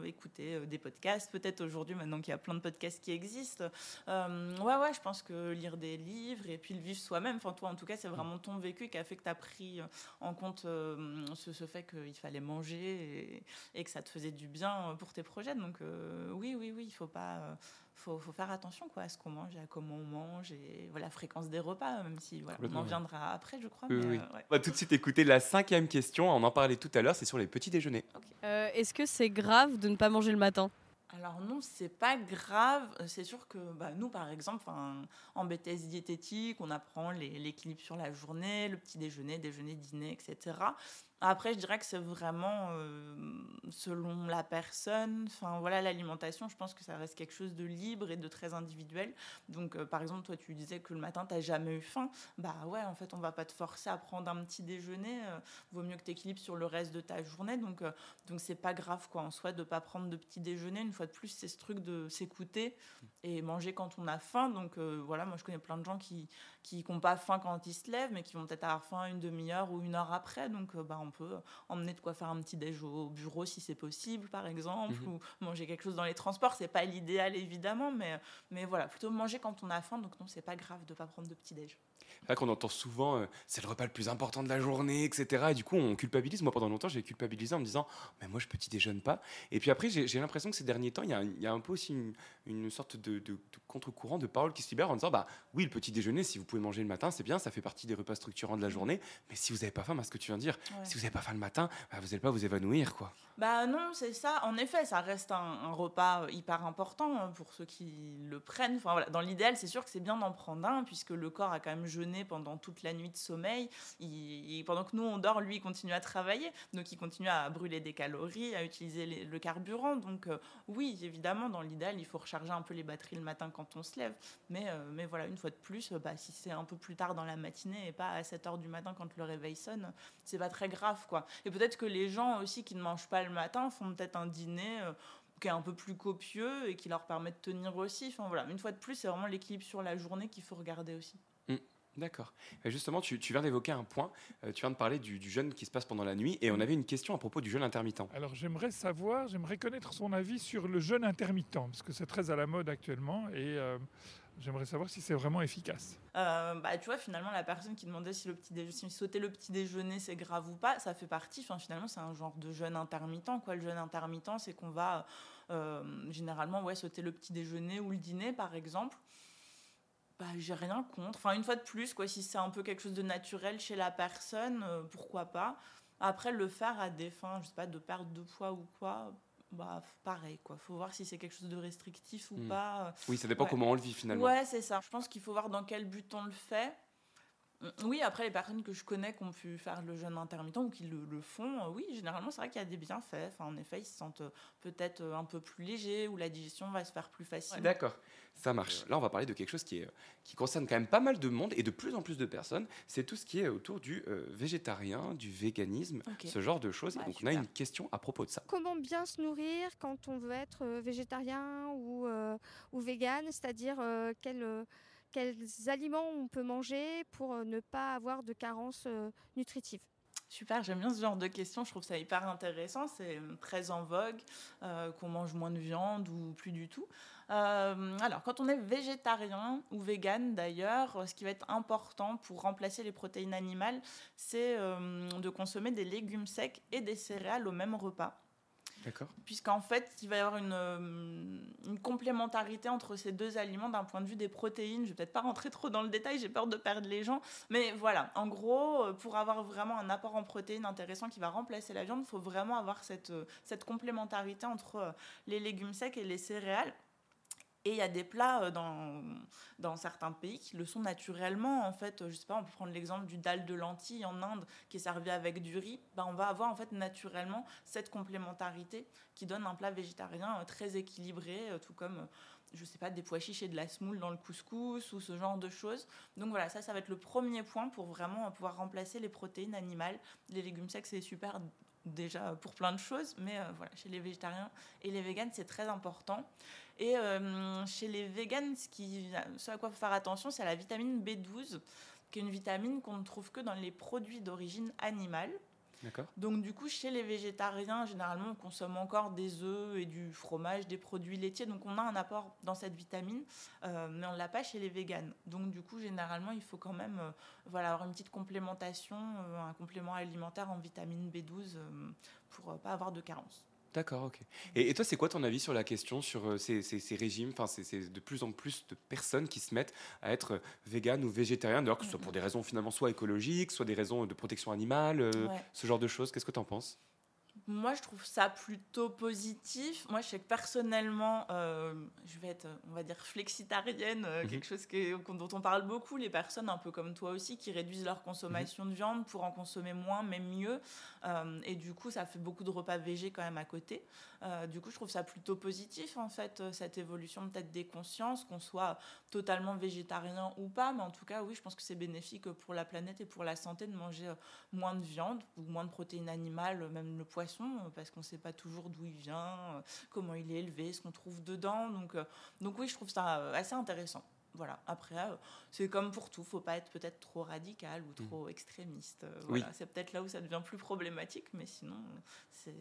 écouter euh, des podcasts, peut-être aujourd'hui maintenant qu'il y a plein de podcasts qui existent. Euh, ouais, ouais, je pense que lire des livres et puis le vivre soi-même, enfin toi en tout cas, c'est vraiment ton vécu qui a fait que tu as pris en compte euh, ce, ce fait qu'il fallait manger et, et que ça te faisait du bien pour tes projets. Donc euh, oui, oui, oui, il faut pas... euh, faut, faut faire attention quoi, à ce qu'on mange, et à comment on mange et voilà, la fréquence des repas, même si voilà, on en viendra après, je crois. Oui, mais, oui. euh, ouais. On va tout de suite écouter la cinquième question. On en parlait tout à l'heure, c'est sur les petits déjeuners. Euh, Est-ce que c'est grave de ne pas manger le matin? Alors non, c'est pas grave. C'est sûr que bah, nous, par exemple, en BTS diététique, on apprend l'équilibre sur la journée, le petit déjeuner, déjeuner, dîner, etc. Après, je dirais que c'est vraiment euh, selon la personne. Enfin, voilà, l'alimentation, je pense que ça reste quelque chose de libre et de très individuel. Donc, euh, par exemple, toi, tu disais que le matin, tu n'as jamais eu faim. Bah ouais, en fait, on va pas te forcer à prendre un petit déjeuner. euh, vaut mieux que tu équilibres sur le reste de ta journée. Donc, euh, donc c'est pas grave, quoi, en soi, de pas prendre de petit déjeuner. Une fois de plus, c'est ce truc de s'écouter et manger quand on a faim. Donc, voilà, moi, je connais plein de gens qui, qui n'ont pas faim quand ils se lèvent, mais qui vont peut-être avoir faim une demi-heure ou une heure après. Donc, bah, on peut emmener de quoi faire un petit déj au bureau si c'est possible, par exemple, Mhm. ou manger quelque chose dans les transports. C'est pas l'idéal, évidemment, mais, mais voilà, plutôt manger quand on a faim. Donc, non, c'est pas grave de pas prendre de petit déj. C'est vrai qu'on entend souvent, euh, c'est le repas le plus important de la journée, etc. Et du coup, on culpabilise. Moi, pendant longtemps, j'ai culpabilisé en me disant, mais moi, je petit déjeune pas. Et puis après, j'ai l'impression que ces derniers temps, il y a, un- il y a un peu aussi une, une sorte de, de- de contre-courant de paroles qui se libèrent en disant, bah oui, le petit déjeuner, si vous pouvez manger le matin, c'est bien, ça fait partie des repas structurants de la journée. Mais si vous n'avez pas faim, bah, ce que tu viens de dire, Ouais. si vous n'avez pas faim le matin, bah, vous n'allez pas vous évanouir, quoi. Bah non, c'est ça. En effet, ça reste un, un repas hyper important hein, pour ceux qui le prennent. Enfin, voilà. Dans l'idéal, c'est sûr que c'est bien d'en prendre un, puisque le corps a quand même jeûné pendant toute la nuit de sommeil. Il- pendant que nous, on dort, lui, continue à travailler. Donc, il continue à brûler des calories, à utiliser le carburant. Donc, euh, oui, évidemment, dans l'idéal, il faut recharger un peu les batteries le matin quand on se lève. Mais, euh, voilà, une fois de plus, euh, bah, si c'est un peu plus tard dans la matinée et pas à 7 heures du matin quand le réveil sonne, c'est pas très grave, quoi. Et peut-être que les gens aussi qui ne mangent pas le matin font peut-être un dîner qui est un peu plus copieux et qui leur permet de tenir aussi. Enfin voilà, une fois de plus, c'est vraiment l'équilibre sur la journée qu'il faut regarder aussi. Mm, D'accord. Et Justement, tu, tu viens d'évoquer un point. euh, tu viens de parler du, du jeûne qui se passe pendant la nuit. Et on avait une question à propos du jeûne intermittent. Alors j'aimerais savoir, j'aimerais connaître son avis sur le jeûne intermittent, parce que c'est très à la mode actuellement, et euh, j'aimerais savoir si c'est vraiment efficace. Euh, bah, tu vois, finalement, la personne qui demandait si, le petit déje- si sauter le petit déjeuner c'est grave ou pas, ça fait partie. Enfin, finalement, c'est un genre de jeûne intermittent. Quoi. Le jeûne intermittent, c'est qu'on va euh, généralement ouais, sauter le petit déjeuner ou le dîner, par exemple. Bah, j'ai rien contre. Enfin, une fois de plus, quoi, si c'est un peu quelque chose de naturel chez la personne, euh, pourquoi pas. Après, le faire à des fins, je sais pas, de perte de poids ou quoi, bah, pareil, quoi. Faut voir si c'est quelque chose de restrictif ou Hmm. pas. Oui, ça dépend Ouais. comment on le vit finalement. Ouais, c'est ça. Je pense qu'il faut voir dans quel but on le fait. Mm, Oui, après, les personnes que je connais qui ont pu faire le jeûne intermittent ou qui le, le font, euh, oui, généralement, c'est vrai qu'il y a des bienfaits. Enfin, en effet, ils se sentent euh, peut-être euh, un peu plus légers ou la digestion va se faire plus facile. D'accord, ça marche. Là, on va parler de quelque chose qui, est, qui concerne quand même pas mal de monde et de plus en plus de personnes. C'est tout ce qui est autour du euh, végétarien, du véganisme, ce genre de choses. Ouais, et donc, on a une question à propos de ça. Comment bien se nourrir quand on veut être euh, végétarien ou, euh, ou vegan, c'est-à-dire euh, euh, quels aliments on peut manger pour euh, ne pas avoir de carence euh, nutritive Super, j'aime bien ce genre de questions. Je trouve ça hyper intéressant. C'est euh, très en vogue qu'on mange moins de viande ou plus du tout. Alors, quand on est végétarien ou vegan d'ailleurs, ce qui va être important pour remplacer les protéines animales, c'est de consommer des légumes secs et des céréales au même repas. Puisqu'en fait, il va y avoir une, euh, une complémentarité entre ces deux aliments d'un point de vue des protéines. Je vais peut-être pas rentrer trop dans le détail, j'ai peur de perdre les gens. Mais voilà, en gros, euh, pour avoir vraiment un apport en protéines intéressant qui va remplacer la viande, il faut vraiment avoir cette, euh, complémentarité entre les légumes secs et les céréales. Et il y a des plats euh, dans, dans certains pays qui le sont naturellement. En fait, je sais pas, on peut prendre l'exemple du dal de lentilles en Inde qui est servi avec du riz. Ben, on va avoir en fait naturellement cette complémentarité qui donne un plat végétarien euh, très équilibré, euh, tout comme, je sais pas, des pois chiches et de la semoule dans le couscous ou ce genre de choses. Donc voilà, ça, ça va être le premier point pour vraiment pouvoir remplacer les protéines animales. Les légumes secs, c'est super déjà pour plein de choses, mais voilà, chez les végétariens et les véganes, c'est très important. Et euh, chez les véganes, ce, qui, ce à quoi il faut faire attention, c'est la vitamine B12, qui est une vitamine qu'on ne trouve que dans les produits d'origine animale. Donc du coup, chez les végétariens, généralement, on consomme encore des œufs et du fromage, des produits laitiers. Donc on a un apport dans cette vitamine, euh, mais on ne l'a pas chez les véganes. Donc du coup, généralement, il faut quand même euh, voilà, avoir une petite complémentation, euh, un complément alimentaire en vitamine B12 euh, pour ne pas avoir de carence. D'accord, ok. Et, et toi, c'est quoi ton avis sur la question, sur euh, ces, ces- ces régimes? Enfin, c'est de plus en plus de personnes qui se mettent à être euh, véganes ou végétariennes, d'ailleurs, que ce soit pour des raisons finalement soit écologiques, soit des raisons de protection animale, euh, Ouais. ce genre de choses. Qu'est-ce que tu en penses? Moi, je trouve ça plutôt positif. Moi, je sais que personnellement, euh, je vais être, on va dire, flexitarienne, euh, Mhm. quelque chose que- dont on parle beaucoup. Les personnes, un peu comme toi aussi, qui réduisent leur consommation de viande pour en consommer moins, mais mieux. Euh, et du coup, ça fait beaucoup de repas végés quand même à côté. Euh, du coup, je trouve ça plutôt positif, en fait, euh, cette évolution peut-être des consciences, qu'on soit totalement végétarien ou pas. Mais en tout cas, oui, je pense que c'est bénéfique pour la planète et pour la santé de manger euh, moins de viande ou moins de protéines animales, euh, même le poisson, euh, parce qu'on ne sait pas toujours d'où il vient, euh, comment il est élevé, ce qu'on trouve dedans. Donc, euh, donc oui, je trouve ça assez intéressant. Voilà. Après, euh, c'est comme pour tout, faut pas être peut-être trop radical ou trop extrémiste. Euh, Oui. voilà. C'est peut-être là où ça devient plus problématique, mais sinon,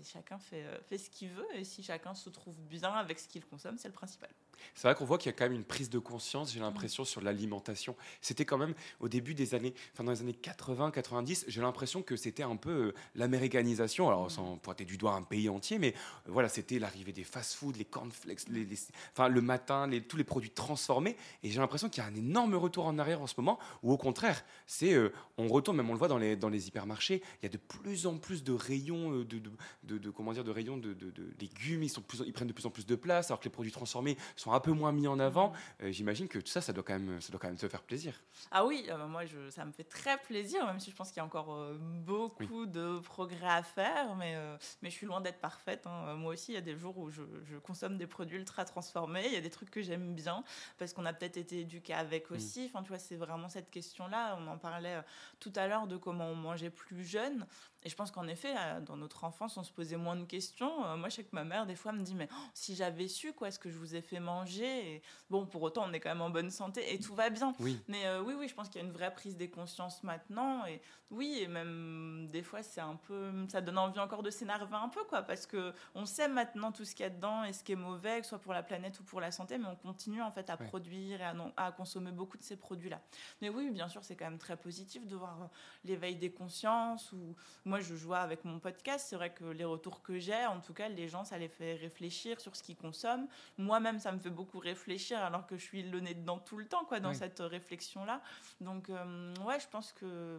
chacun fait, euh, fait ce qu'il veut et si chacun se trouve bien avec ce qu'il consomme, c'est le principal. C'est vrai qu'on voit qu'il y a quand même une prise de conscience, j'ai l'impression, sur l'alimentation. C'était quand même au début des années, enfin dans les années 80, 90, j'ai l'impression que c'était un peu l'américanisation, alors sans pointer du doigt un pays entier, mais voilà, c'était l'arrivée des fast-foods, les cornflakes, les, les- enfin le matin, les- tous les produits transformés. Et j'ai l'impression qu'il y a un énorme retour en arrière en ce moment, ou au contraire, c'est euh, on retourne, même on le voit dans les, dans les hypermarchés, il y a de plus en plus de rayons euh, de, de, de- de- comment dire, de rayons de, de- de légumes, ils, sont plus ils prennent de plus en plus de place, alors que les produits transformés sont un peu moins mis en avant. Euh, J'imagine que tout ça, ça doit quand même, ça doit quand même te faire plaisir. Ah oui, euh, moi je, ça me fait très plaisir, même si je pense qu'il y a encore beaucoup de progrès à faire, mais, mais je suis loin d'être parfaite. hein. Moi aussi, il y a des jours où je, je consomme des produits ultra transformés, il y a des trucs que j'aime bien, parce qu'on a peut-être été éduqués avec Mm. aussi. Enfin, tu vois, c'est vraiment cette question-là. On en parlait euh, tout à l'heure de comment on mangeait plus jeune. Et je pense qu'en effet, euh, dans notre enfance, on se posait moins de questions. Euh, moi, je sais que ma mère, des fois, me dit Mais oh, si j'avais su quoi, ce que je vous ai fait manger? Et bon, pour autant, on est quand même en bonne santé et tout va bien. Oui. Mais euh, oui, oui, je pense qu'il y a une vraie prise des consciences maintenant. Et oui, et même des fois, c'est un peu. Ça donne envie encore de s'énerver un peu, quoi, parce que on sait maintenant tout ce qu'il y a dedans et ce qui est mauvais, que ce soit pour la planète ou pour la santé, mais on continue en fait à Ouais. produire et à, à consommer beaucoup de ces produits-là. Mais oui, bien sûr, c'est quand même très positif de voir euh, l'éveil des consciences. Ou moi, je joue avec mon podcast. C'est vrai que les retours que j'ai, en tout cas, les gens, ça les fait réfléchir sur ce qu'ils consomment. Moi-même, ça me fait beaucoup réfléchir, alors que je suis le nez dedans tout le temps, quoi, dans cette euh, réflexion-là. Donc, euh, ouais, je pense que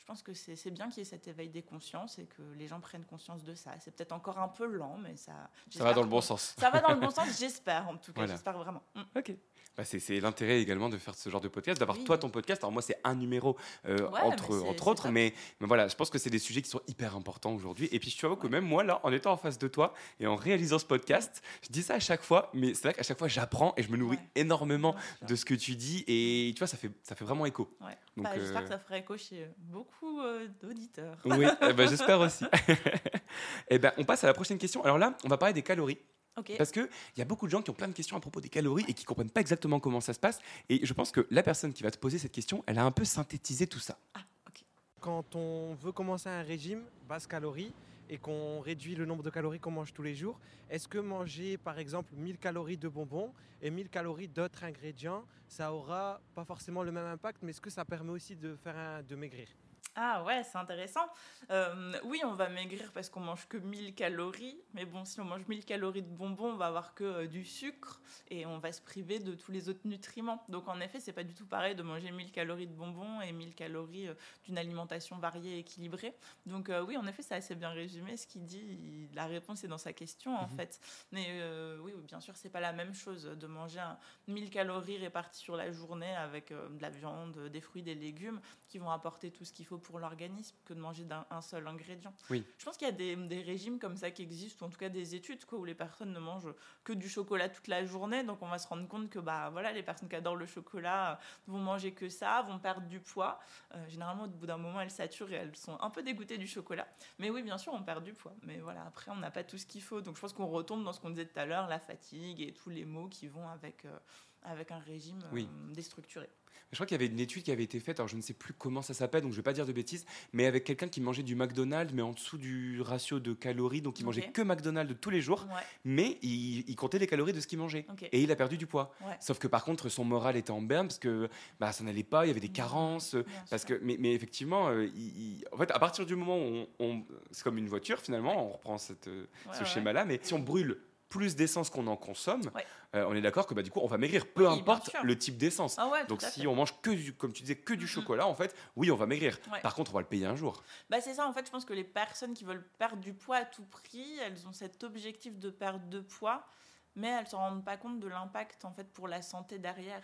je pense que c'est bien qu'il y ait cet éveil des consciences et que les gens prennent conscience de ça. C'est peut-être encore un peu lent, mais ça. Ça va dans le bon sens. Ça va dans le bon [LAUGHS] sens, j'espère, en tout cas, Voilà. j'espère vraiment. Mm. Ok. Bah, c'est l'intérêt également de faire ce genre de podcast, d'avoir Oui. toi ton podcast. Alors moi c'est un numéro euh, Ouais, entre, autres, mais, mais voilà, je pense que c'est des sujets qui sont hyper importants aujourd'hui. Et puis je t'avoue que même moi là, en étant en face de toi et en réalisant ce podcast, je dis ça à chaque fois, mais c'est vrai qu'à chaque fois j'apprends et je me nourris énormément de ce que tu dis et tu vois ça fait ça fait vraiment écho. Donc, Bah, J'espère euh, que ça fera écho chez beaucoup euh, d'auditeurs. Oui, [LAUGHS] eh ben, j'espère aussi. [LAUGHS] et ben, on passe à la prochaine question. Alors là, on va parler des calories. Ok. Parce qu'il y a beaucoup de gens qui ont plein de questions à propos des calories et qui comprennent pas exactement comment ça se passe. Et je pense que la personne qui va te poser cette question, elle a un peu synthétisé tout ça. Quand on veut commencer un régime basse calories et qu'on réduit le nombre de calories qu'on mange tous les jours, est-ce que manger par exemple 1000 calories de bonbons et 1000 calories d'autres ingrédients, ça aura pas forcément le même impact, mais est-ce que ça permet aussi de faire un, de maigrir? Ah ouais, c'est intéressant. Euh, oui, on va maigrir parce qu'on mange que 1000 calories. Mais bon, si on mange 1000 calories de bonbons, on va avoir que euh, du sucre et on va se priver de tous les autres nutriments. Donc en effet, c'est pas du tout pareil de manger 1000 calories de bonbons et 1000 calories euh, d'une alimentation variée et équilibrée. Donc oui, en effet, c'est assez bien résumé ce qu'il dit. Il- la réponse est dans sa question en Mhm. fait. Mais oui, bien sûr, c'est pas la même chose de manger un 1000 calories réparties sur la journée avec de la viande, des fruits, des légumes qui vont apporter tout ce qu'il faut pour l'organisme que de manger d'un un seul ingrédient. Oui. Je pense qu'il y a des, des régimes comme ça qui existent, ou en tout cas des études quoi, où les personnes ne mangent que du chocolat toute la journée. Donc on va se rendre compte que bah, voilà, les personnes qui adorent le chocolat euh, vont manger que ça, vont perdre du poids. Euh, généralement, au bout d'un moment, elles saturent et elles sont un peu dégoûtées du chocolat. Mais oui, bien sûr, on perd du poids. Mais voilà, après, on n'a pas tout ce qu'il faut. Donc je pense qu'on retombe dans ce qu'on disait tout à l'heure, la fatigue et tous les maux qui vont avec, euh, avec un régime Oui. euh, déstructuré. Je crois qu'il y avait une étude qui avait été faite, alors je ne sais plus comment ça s'appelle, donc je ne vais pas dire de bêtises, mais avec quelqu'un qui mangeait du McDonald's, mais en dessous du ratio de calories, donc il mangeait Ok. que McDonald's tous les jours, Ouais. mais il, il comptait les calories de ce qu'il mangeait. Et il a perdu du poids. Ouais. Sauf que par contre, son moral était en berne parce que bah, ça n'allait pas, il y avait des carences. parce que, mais, mais effectivement, euh, il- il- en fait, à partir du moment où on, on- c'est comme une voiture finalement, on reprend cette, euh, Ouais, ce ouais. schéma-là, mais si on brûle plus d'essence qu'on en consomme, Ouais. euh, on est d'accord que bah, du coup, on va maigrir, peu Oui, importe le type d'essence. Ah ouais, Donc si on mange que du, comme tu disais, que du chocolat, en fait, oui, on va maigrir. Ouais. Par contre, on va le payer un jour. Bah c'est ça, en fait, je pense que les personnes qui veulent perdre du poids à tout prix, elles ont cet objectif de perte de poids, mais elles ne se rendent pas compte de l'impact en fait pour la santé derrière.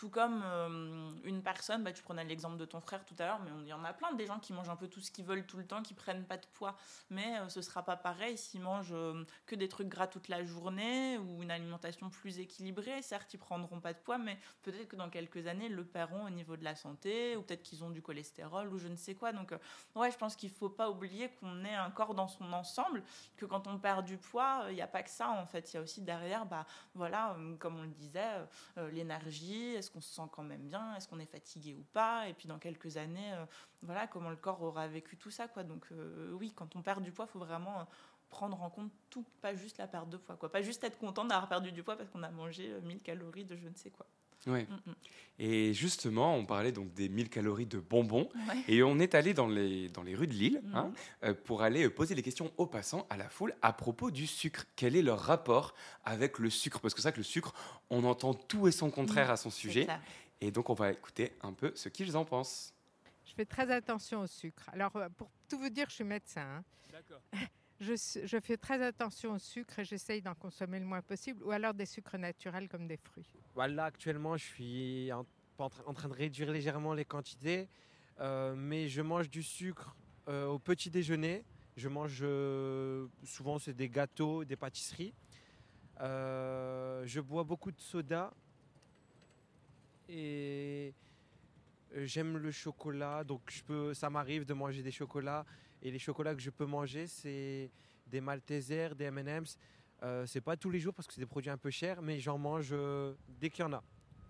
Tout comme euh, une personne, bah, tu prenais l'exemple de ton frère tout à l'heure, mais il y en a plein des gens qui mangent un peu tout ce qu'ils veulent tout le temps, qui prennent pas de poids. Mais euh, ce sera pas pareil s'ils mangent euh, que des trucs gras toute la journée ou une alimentation plus équilibrée. Certes, ils prendront pas de poids, mais peut-être que dans quelques années, ils le paieront au niveau de la santé, ou peut-être qu'ils ont du cholestérol ou je ne sais quoi. Donc, euh, ouais, je pense qu'il faut pas oublier qu'on est un corps dans son ensemble, que quand on perd du poids, il n'y a pas que ça en fait. Il y a aussi derrière bah, voilà, comme on le disait, l'énergie, est-ce qu'on se sent quand même bien, est-ce qu'on est fatigué ou pas, et puis dans quelques années, euh, voilà, comment le corps aura vécu tout ça, quoi. Donc euh, oui, quand on perd du poids, il faut vraiment euh, prendre en compte tout, pas juste la perte de poids. Pas juste être content d'avoir perdu du poids parce qu'on a mangé euh, 1000 calories de je ne sais quoi. Ouais. Mm, mm. Et justement, on parlait donc des 1000 calories de bonbons. Ouais. Et on est allé dans les, dans les rues de Lille hein, euh, pour aller euh, poser des questions aux passants, à la foule, à propos du sucre. Quel est leur rapport avec le sucre? Parce que c'est vrai que le sucre, on entend tout et son contraire à son sujet. Et donc, on va écouter un peu ce qu'ils en pensent. Je fais très attention au sucre. Alors, euh, pour tout vous dire, je suis médecin. hein. D'accord. [LAUGHS] Je, fais très attention au sucre et j'essaye d'en consommer le moins possible, ou alors des sucres naturels comme des fruits. Voilà, actuellement, je suis en, train- de réduire légèrement les quantités, euh, mais je mange du sucre euh, au petit déjeuner. Je mange euh, souvent des gâteaux, des pâtisseries. Je bois beaucoup de soda et j'aime le chocolat, donc ça m'arrive de manger des chocolats. Et les chocolats que je peux manger, c'est des Maltesers, des M&M's. Euh, c'est pas tous les jours parce que c'est des produits un peu chers, mais j'en mange euh, dès qu'il y en a.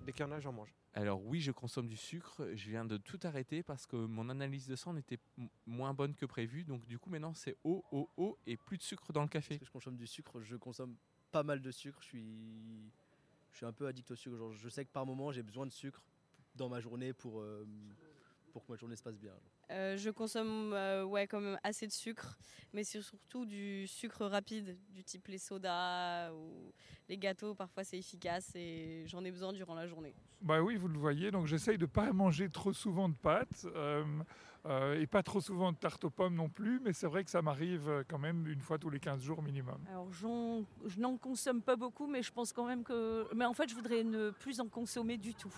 Dès qu'il y en a, j'en mange. Alors oui, je consomme du sucre. Je viens de tout arrêter parce que mon analyse de sang était moins bonne que prévu. Donc du coup, maintenant, c'est eau, eau, eau et plus de sucre dans le café. Parce que je consomme du sucre, je consomme pas mal de sucre. Je suis, je suis un peu addict au sucre. Genre, je sais que par moment, j'ai besoin de sucre dans ma journée pour, euh, pour que ma journée se passe bien. Euh, je consomme euh, ouais, quand même assez de sucre, mais c'est surtout du sucre rapide, du type les sodas ou les gâteaux. Parfois, c'est efficace et j'en ai besoin durant la journée. Bah oui, vous le voyez. Donc j'essaye de ne pas manger trop souvent de pâtes euh, euh, et pas trop souvent de tarte aux pommes non plus. Mais c'est vrai que ça m'arrive euh, quand même une fois tous les 15 jours minimum. Alors, je n'en consomme pas beaucoup, mais je pense quand même que. Mais en fait, je voudrais ne plus en consommer du tout.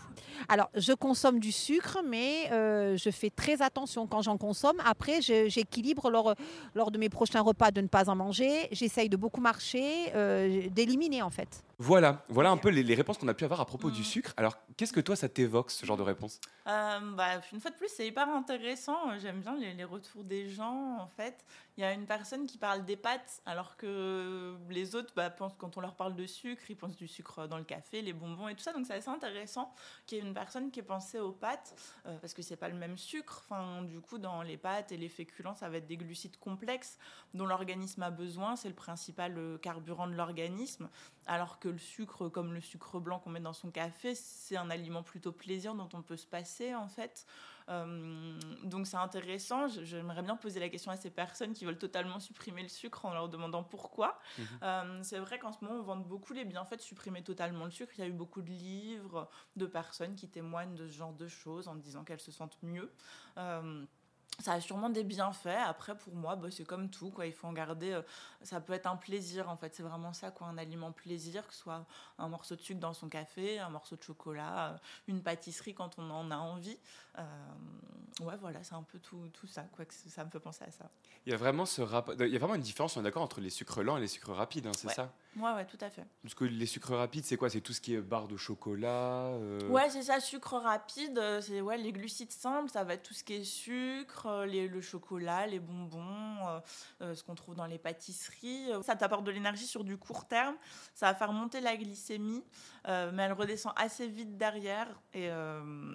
Alors, je consomme du sucre, mais euh, je fais très attention quand j'en consomme. Après, j'équilibre lors, lors de mes prochains repas de ne pas en manger. J'essaye de beaucoup marcher, euh, d'éliminer en fait. Voilà, voilà un peu les, les réponses qu'on a pu avoir à propos Mm. du sucre. Alors, qu'est-ce que toi, ça t'évoque, ce genre de réponse? Euh, bah, une fois de plus, c'est hyper intéressant. J'aime bien les, les retours des gens. En fait, il y a une personne qui parle des pâtes, alors que les autres bah, pensent, quand on leur parle de sucre, ils pensent du sucre dans le café, les bonbons et tout ça. Donc, c'est assez intéressant qu'il y ait une personne qui ait pensé aux pâtes, euh, parce que c'est pas le même sucre. Enfin, du coup, dans les pâtes et les féculents, ça va être des glucides complexes dont l'organisme a besoin. C'est le principal euh, carburant de l'organisme. Alors que le sucre, comme le sucre blanc qu'on met dans son café, c'est un aliment plutôt plaisir dont on peut se passer en fait. Euh, donc c'est intéressant. J'aimerais bien poser la question à ces personnes qui veulent totalement supprimer le sucre en leur demandant pourquoi. Mhm. Euh, c'est vrai qu'en ce moment on vante beaucoup les bienfaits de supprimer totalement le sucre. Il y a eu beaucoup de livres de personnes qui témoignent de ce genre de choses en disant qu'elles se sentent mieux. Euh, ça a sûrement des bienfaits. Après, pour moi, bah, c'est comme tout. Quoi. Il faut en garder. euh, ça peut être un plaisir, en fait. C'est vraiment ça, quoi. Un aliment plaisir, que ce soit un morceau de sucre dans son café, un morceau de chocolat, euh, une pâtisserie quand on en a envie. Euh, ouais, voilà, c'est un peu tout, tout ça, quoi. Que ça me fait penser à ça. Il y a vraiment ce rapport. Il y a vraiment une différence, on est d'accord, entre les sucres lents et les sucres rapides, hein, c'est Ouais. ça? Ouais, ouais, tout à fait. Parce que les sucres rapides, c'est quoi? C'est tout ce qui est barre de chocolat euh, Ouais, c'est ça, sucre rapide, euh, c'est ouais, les glucides simples, ça va être tout ce qui est sucre, euh, les- le chocolat, les bonbons, euh, ce qu'on trouve dans les pâtisseries. Ça t'apporte de l'énergie sur du court terme, ça va faire monter la glycémie, euh, mais elle redescend assez vite derrière. Et,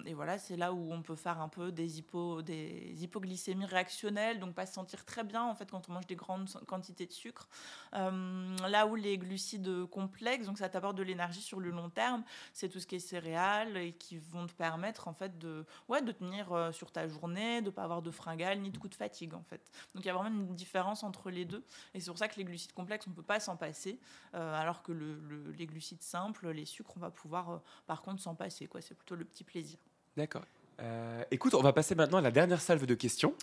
et voilà, c'est là où on peut faire un peu des, hypo, des hypoglycémies réactionnelles, donc pas se sentir très bien en fait quand on mange des grandes quantités de sucre. Là où les glucides complexes, donc ça t'apporte de l'énergie sur le long terme, c'est tout ce qui est céréales et qui vont te permettre en fait de, ouais, de tenir euh, sur ta journée, de pas avoir de fringales ni de coups de fatigue en fait. Donc il y a vraiment une différence entre les deux et c'est pour ça que les glucides complexes on peut pas s'en passer, euh, alors que le- le- les glucides simples, les sucres on va pouvoir euh, par contre s'en passer quoi. C'est plutôt le petit plaisir. D'accord. Euh, écoute, on va passer maintenant à la dernière salve de questions.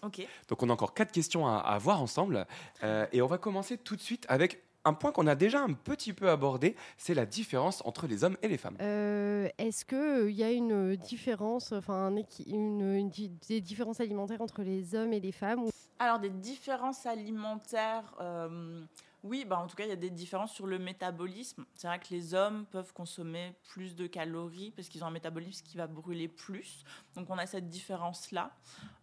Donc on a encore quatre questions à, à voir ensemble. Euh, et on va commencer tout de suite avec un point qu'on a déjà un petit peu abordé, c'est la différence entre les hommes et les femmes. Euh, Est-ce qu'il y a une différence, enfin un une, des différences alimentaires entre les hommes et les femmes ou- Alors, des différences alimentaires, euh, Oui, bah en tout cas, il y a des différences sur le métabolisme. C'est vrai que les hommes peuvent consommer plus de calories parce qu'ils ont un métabolisme qui va brûler plus. Donc on a cette différence-là.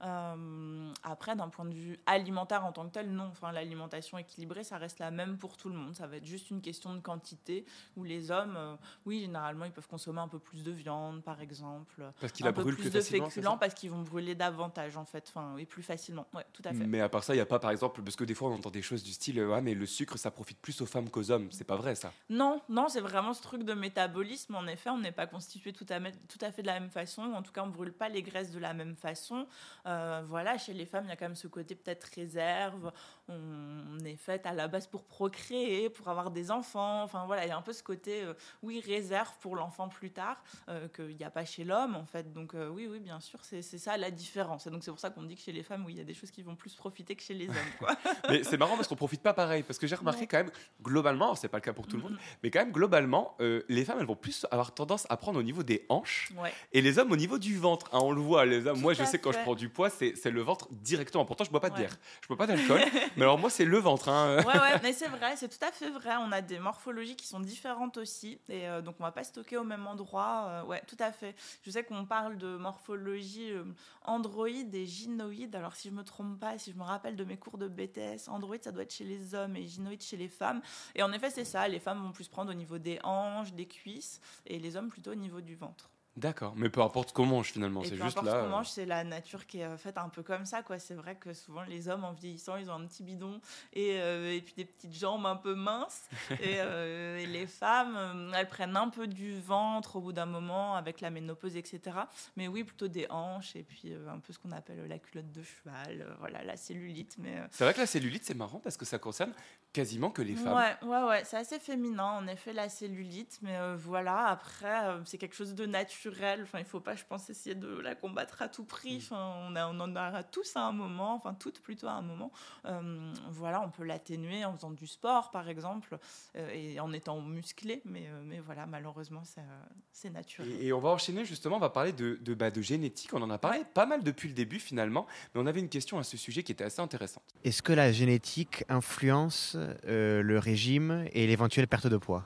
Euh, après, d'un point de vue alimentaire en tant que tel, non. Enfin, l'alimentation équilibrée, ça reste la même pour tout le monde. Ça va être juste une question de quantité où les hommes, euh, oui, généralement, ils peuvent consommer un peu plus de viande, par exemple. Parce qu'il peu brûle plus plus de féculents parce qu'ils vont brûler davantage, en fait, enfin, et plus facilement. Ouais, tout à fait. Mais à part ça, il n'y a pas, par exemple, parce que des fois on entend des choses du style, ouais, mais le sucre, ça profite plus aux femmes qu'aux hommes. C'est pas vrai, ça. Non, non, c'est vraiment ce truc de métabolisme. En effet, on n'est pas constitué tout à, tout à fait de la même façon. En tout cas, on brûle pas les graisses de la même façon. Euh, voilà, chez les femmes, il y a quand même ce côté peut-être réserve. On est faite à la base pour procréer, pour avoir des enfants. Enfin voilà, il y a un peu ce côté, euh, oui, réserve pour l'enfant plus tard, euh, qu'il n'y a pas chez l'homme en fait. Donc euh, oui, oui, bien sûr, c'est c'est ça la différence. Et donc c'est pour ça qu'on dit que chez les femmes, oui, il y a des choses qui vont plus profiter que chez les hommes. Quoi. [LAUGHS] Mais c'est marrant parce qu'on profite pas pareil. Parce que j'ai remarqué quand même, globalement, c'est pas le cas pour tout le monde, mais quand même, globalement, euh, les femmes, elles vont plus avoir tendance à prendre au niveau des hanches Ouais. et les hommes au niveau du ventre. Hein, on le voit, les hommes. moi, je sais quand je fait. prends du poids, c'est c'est le ventre directement. Pourtant, je bois pas de Ouais. bière, je bois pas d'alcool. [LAUGHS] alors, moi, c'est le ventre. hein. ouais, ouais, mais c'est vrai, c'est tout à fait vrai. On a des morphologies qui sont différentes aussi. Et euh, donc, on va pas stocker au même endroit. euh, ouais, tout à fait. Je sais qu'on parle de morphologie euh, androïde et gynoïde. Alors, si je me trompe pas, si je me rappelle de mes cours de BTS, androïde, ça doit être chez les hommes et gynoïde chez les femmes. Et en effet, c'est ça. Les femmes vont plus prendre au niveau des hanches, des cuisses, et les hommes plutôt au niveau du ventre. D'accord, mais peu importe comment mange finalement, c'est peu juste importe là. ce qu'on euh, mange, c'est la nature qui est euh, faite un peu comme ça. quoi. C'est vrai que souvent, les hommes, en vieillissant, ils ont un petit bidon et, euh, et puis des petites jambes un peu minces. [LAUGHS] et, euh, et les femmes, elles prennent un peu du ventre au bout d'un moment avec la ménopause, etc. Mais oui, plutôt des hanches et puis euh, un peu ce qu'on appelle la culotte de cheval. voilà, la cellulite. Mais, C'est vrai que la cellulite, c'est marrant parce que ça concerne quasiment que les femmes. Ouais, ouais, ouais, c'est assez féminin, en effet, la cellulite, mais euh, voilà, après, euh, c'est quelque chose de naturel. Enfin, il faut pas, je pense, essayer de la combattre à tout prix. Enfin, on, a, on en aura tous à un moment, enfin, toutes plutôt à un moment. Euh, voilà, on peut l'atténuer en faisant du sport, par exemple, euh, et en étant musclé, mais, euh, mais voilà, malheureusement, c'est euh, naturel. Et, et on va enchaîner justement, on va parler de, de, bah, de génétique. On en a parlé pas mal depuis le début finalement, mais on avait une question à ce sujet qui était assez intéressante. Est-ce que la génétique influence euh, le régime et l'éventuelle perte de poids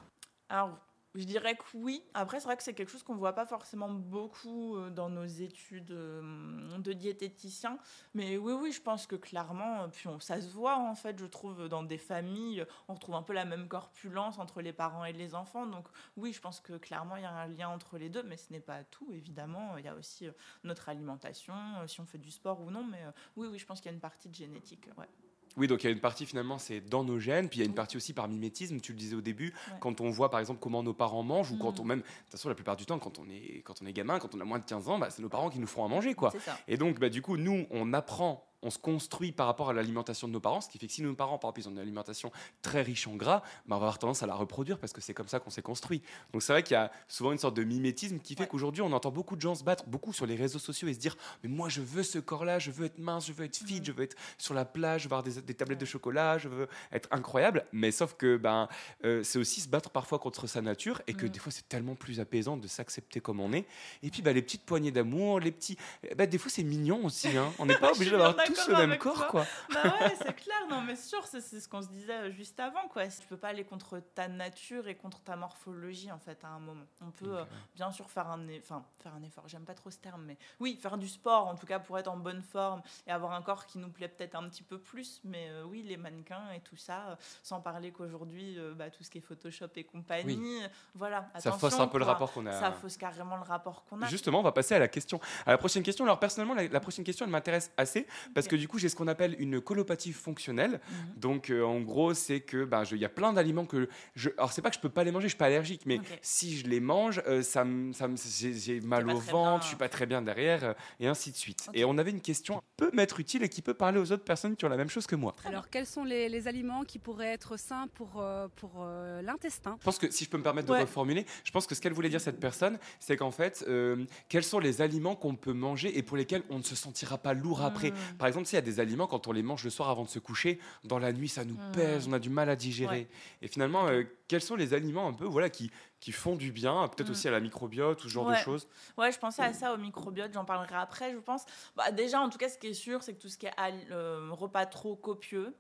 Alors, je dirais que oui. Après, c'est vrai que c'est quelque chose qu'on ne voit pas forcément beaucoup euh, dans nos études euh, de diététiciens. Mais oui, oui, je pense que clairement, puis on- ça se voit en fait, je trouve, dans des familles, on retrouve un peu la même corpulence entre les parents et les enfants. Donc oui, je pense que clairement, il y a un lien entre les deux, mais ce n'est pas tout, évidemment. Il y a aussi notre alimentation, si on fait du sport ou non. Mais oui, oui, je pense qu'il y a une partie de génétique. Ouais. Oui, donc il y a une partie finalement, c'est dans nos gènes, puis il y a une partie aussi par mimétisme, tu le disais au début, Ouais. quand on voit par exemple comment nos parents mangent, ou quand Mhm. on même, de toute façon la plupart du temps, quand on est, quand on est gamin, quand on a moins de 15 ans, bah, c'est nos parents qui nous font à manger. quoi. Et donc bah, du coup, nous, on apprend, on se construit par rapport à l'alimentation de nos parents, ce qui fait que si nos parents, par exemple, ils ont une alimentation très riche en gras, bah, on va avoir tendance à la reproduire parce que c'est comme ça qu'on s'est construit. Donc c'est vrai qu'il y a souvent une sorte de mimétisme qui fait qu'aujourd'hui, on entend beaucoup de gens se battre, beaucoup sur les réseaux sociaux et se dire, mais moi je veux ce corps-là, je veux être mince, je veux être fit, je veux être sur la plage, je veux avoir des, des tablettes de chocolat, je veux être incroyable. Mais sauf que ben, euh, c'est aussi se battre parfois contre sa nature et que des fois c'est tellement plus apaisant de s'accepter comme on est. Et puis bah, les petites poignées d'amour, les petits. bah, des fois c'est mignon aussi. Hein. On n'est pas [LAUGHS] obligé d'avoir tous le même corps. toi. Quoi. [LAUGHS] Bah ouais, c'est clair, non mais sûr, c'est ce qu'on se disait euh, juste avant quoi. Tu peux pas aller contre ta nature et contre ta morphologie en fait à un moment. On peut euh, bien sûr faire un, enfin faire un effort. J'aime pas trop ce terme, mais oui, faire du sport en tout cas pour être en bonne forme et avoir un corps qui nous plaît peut-être un petit peu plus. Mais euh, oui, les mannequins et tout ça, euh, sans parler qu'aujourd'hui, bah, tout ce qui est Photoshop et compagnie, Oui. voilà. Ça fausse un peu le rapport qu'on a- Ça fausse carrément le rapport qu'on a. Justement, on va passer à la question, à la prochaine question. Alors personnellement, la, la prochaine question, elle m'intéresse assez parce que du coup, j'ai ce qu'on appelle une colopathie fonctionnelle. Mhm. Donc, euh, en gros, c'est que ben, je- il y a plein d'aliments que je. Alors, c'est pas que je peux pas les manger, je suis pas allergique, mais si je les mange, euh, ça me, ça me- j'ai, mal au ventre, je suis pas très bien derrière, euh, et ainsi de suite. Et on avait une question qui peut m'être utile et qui peut parler aux autres personnes qui ont la même chose que moi. Alors, quels sont les, les aliments qui pourraient être sains pour, euh, pour euh, l'intestin? Je pense que si je peux me permettre de reformuler, je pense que ce qu'elle voulait dire cette personne, c'est qu'en fait, euh, quels sont les aliments qu'on peut manger et pour lesquels on ne se sentira pas lourd après? Par exemple, s'il y a des aliments quand on les mange le soir avant de se coucher, dans la nuit ça nous Mm. pèse, on a du mal à digérer. Ouais. Et finalement, euh, quels sont les aliments un peu voilà qui qui font du bien, peut-être Mm. aussi à la microbiote ou ce genre Ouais. de choses. Ouais, je pensais à ça au microbiote, j'en parlerai après, je pense. Bah, déjà, en tout cas, ce qui est sûr, c'est que tout ce qui est euh, repas trop copieux,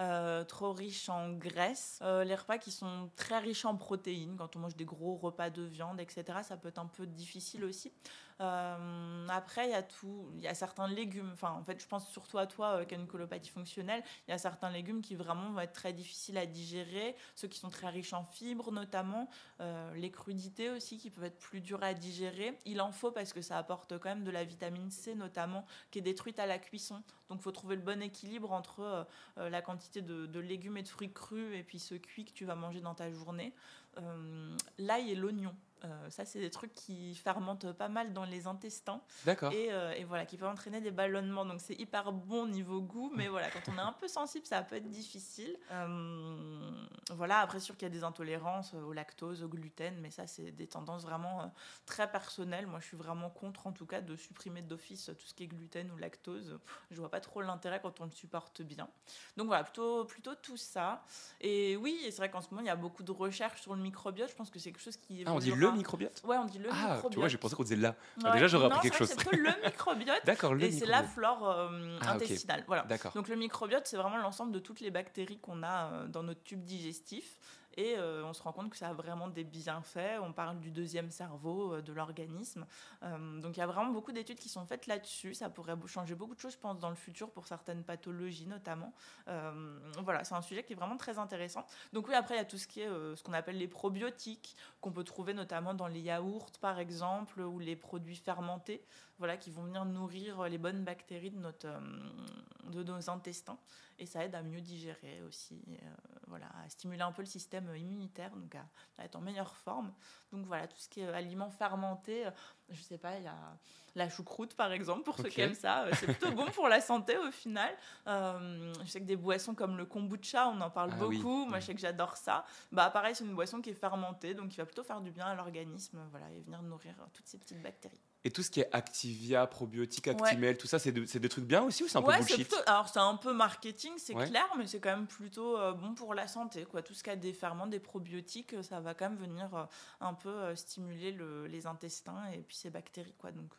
euh, trop riches en graisse. Euh, les repas qui sont très riches en protéines, quand on mange des gros repas de viande, etc., ça peut être un peu difficile aussi. Euh, après, il y a tout, il y a certains légumes. Enfin, en fait, je pense surtout à toi euh, qui as une colopathie fonctionnelle. Il y a certains légumes qui vraiment vont être très difficiles à digérer, ceux qui sont très riches en fibres notamment, euh, les crudités aussi qui peuvent être plus dures à digérer. Il en faut parce que ça apporte quand même de la vitamine C notamment qui est détruite à la cuisson. Donc, faut trouver le bon équilibre entre la quantité de, de légumes et de fruits crus et puis ce cuit que tu vas manger dans ta journée. L'ail et l'oignon. Euh, ça, c'est des trucs qui fermentent pas mal dans les intestins. D'accord. Et, euh, et voilà, qui peuvent entraîner des ballonnements. Donc, c'est hyper bon niveau goût. Mais voilà, quand on est un peu sensible, ça peut être difficile. Euh, voilà, après, sûr qu'il y a des intolérances au lactose, au gluten. Mais ça, c'est des tendances vraiment très personnelles. Moi, je suis vraiment contre, en tout cas, de supprimer d'office tout ce qui est gluten ou lactose. Je vois pas trop l'intérêt quand on le supporte bien. Donc, voilà, plutôt, plutôt tout ça. Et oui, c'est vrai qu'en ce moment, il y a beaucoup de recherches sur le microbiote. Je pense que c'est quelque chose qui. Ah, on dit évoluera. Le microbiote Ouais, on dit le Ah, microbiote. tu vois, j'ai pensé qu'on disait là. Ah, Ouais. Déjà, j'aurais appris quelque chose. que C'est le microbiote. [LAUGHS] D'accord, le Et c'est la flore euh, Ah, intestinale. Voilà. D'accord. Donc le microbiote, c'est vraiment l'ensemble de toutes les bactéries qu'on a euh, dans notre tube digestif. Et euh, on se rend compte que ça a vraiment des bienfaits. On parle du deuxième cerveau euh, de l'organisme. Euh, donc il y a vraiment beaucoup d'études qui sont faites là-dessus. Ça pourrait changer beaucoup de choses, je pense, dans le futur pour certaines pathologies notamment. Voilà, c'est un sujet qui est vraiment très intéressant. Donc oui, après il y a tout ce qui est ce qu'on appelle les probiotiques qu'on peut trouver notamment dans les yaourts par exemple ou les produits fermentés. Voilà, qui vont venir nourrir les bonnes bactéries de, notre, euh, de nos intestins. Et ça aide à mieux digérer aussi, euh, voilà, à stimuler un peu le système immunitaire, donc à, à être en meilleure forme. Donc voilà, tout ce qui est aliments fermentés, euh, je sais pas, il y a la choucroute par exemple, pour ceux Ok. qui aiment ça, euh, c'est plutôt bon pour la santé au final. Euh, je sais que des boissons comme le kombucha, on en parle Ah oui, beaucoup, moi je sais que j'adore ça. Bah pareil, c'est une boisson qui est fermentée, donc qui va plutôt faire du bien à l'organisme, voilà, et venir nourrir euh, toutes ces petites bactéries. Et tout ce qui est Activia, probiotiques, Ouais. Actimel, tout ça, c'est de- c'est des trucs bien aussi ou c'est un Ouais, peu bullshit plutôt- alors c'est un peu marketing, c'est Ouais. clair, mais c'est quand même plutôt euh, bon pour la santé. Quoi. Tout ce qui a des ferments, des probiotiques, euh, ça va quand même venir euh, un peu euh, stimuler le- les intestins et puis ces bactéries. Quoi. Donc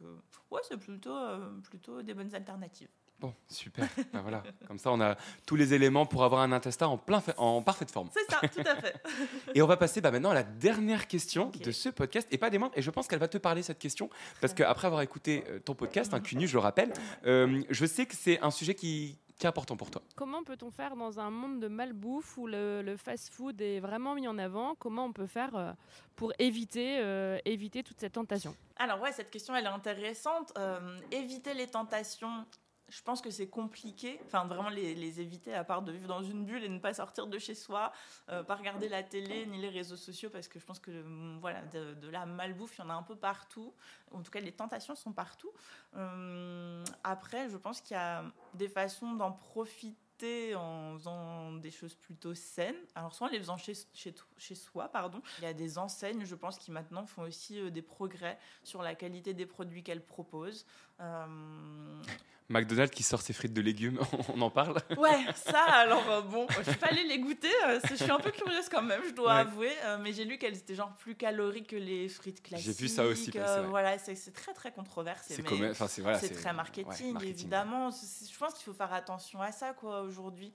ouais, c'est plutôt, plutôt des bonnes alternatives. Bon, super. [LAUGHS] Ben voilà. Comme ça, on a tous les éléments pour avoir un intestin en, plein fa- en parfaite forme. C'est ça, tout à fait. [LAUGHS] Et on va passer bah, maintenant à la dernière question de ce podcast, et pas des moindres. Et je pense qu'elle va te parler cette question, parce qu'après avoir écouté euh, ton podcast, un CUNU, je le rappelle, euh, je sais que c'est un sujet qui, qui est important pour toi. Comment peut-on faire dans un monde de malbouffe où le, le fast-food est vraiment mis en avant? Comment on peut faire euh, pour éviter, euh, éviter toute cette tentation? Alors ouais, cette question elle est intéressante. Euh, éviter les tentations, je pense que c'est compliqué. Enfin vraiment les, éviter à part de vivre dans une bulle et ne pas sortir de chez soi, euh, pas regarder la télé ni les réseaux sociaux parce que je pense que hum, voilà de, la malbouffe il y en a un peu partout. En tout cas les tentations sont partout. Euh, après je pense qu'il y a des façons d'en profiter en faisant des choses plutôt saines. Alors soit en les faisant chez, chez, chez soi, pardon. Il y a des enseignes, je pense, qui maintenant font aussi euh, des progrès sur la qualité des produits qu'elles proposent. Euh, McDonald's qui sort ses frites de légumes, [LAUGHS] on en parle Ouais, ça, [LAUGHS] alors euh, bon, je suis pas allée les goûter, euh, je suis un peu curieuse quand même, je dois Ouais. avouer, mais j'ai lu qu'elles étaient genre plus caloriques que les frites classiques. J'ai vu ça aussi passer, ouais. voilà, c'est très très controversé. C'est voilà, très marketing, ouais, marketing, évidemment. Je pense qu'il faut faire attention à ça, quoi, aujourd'hui.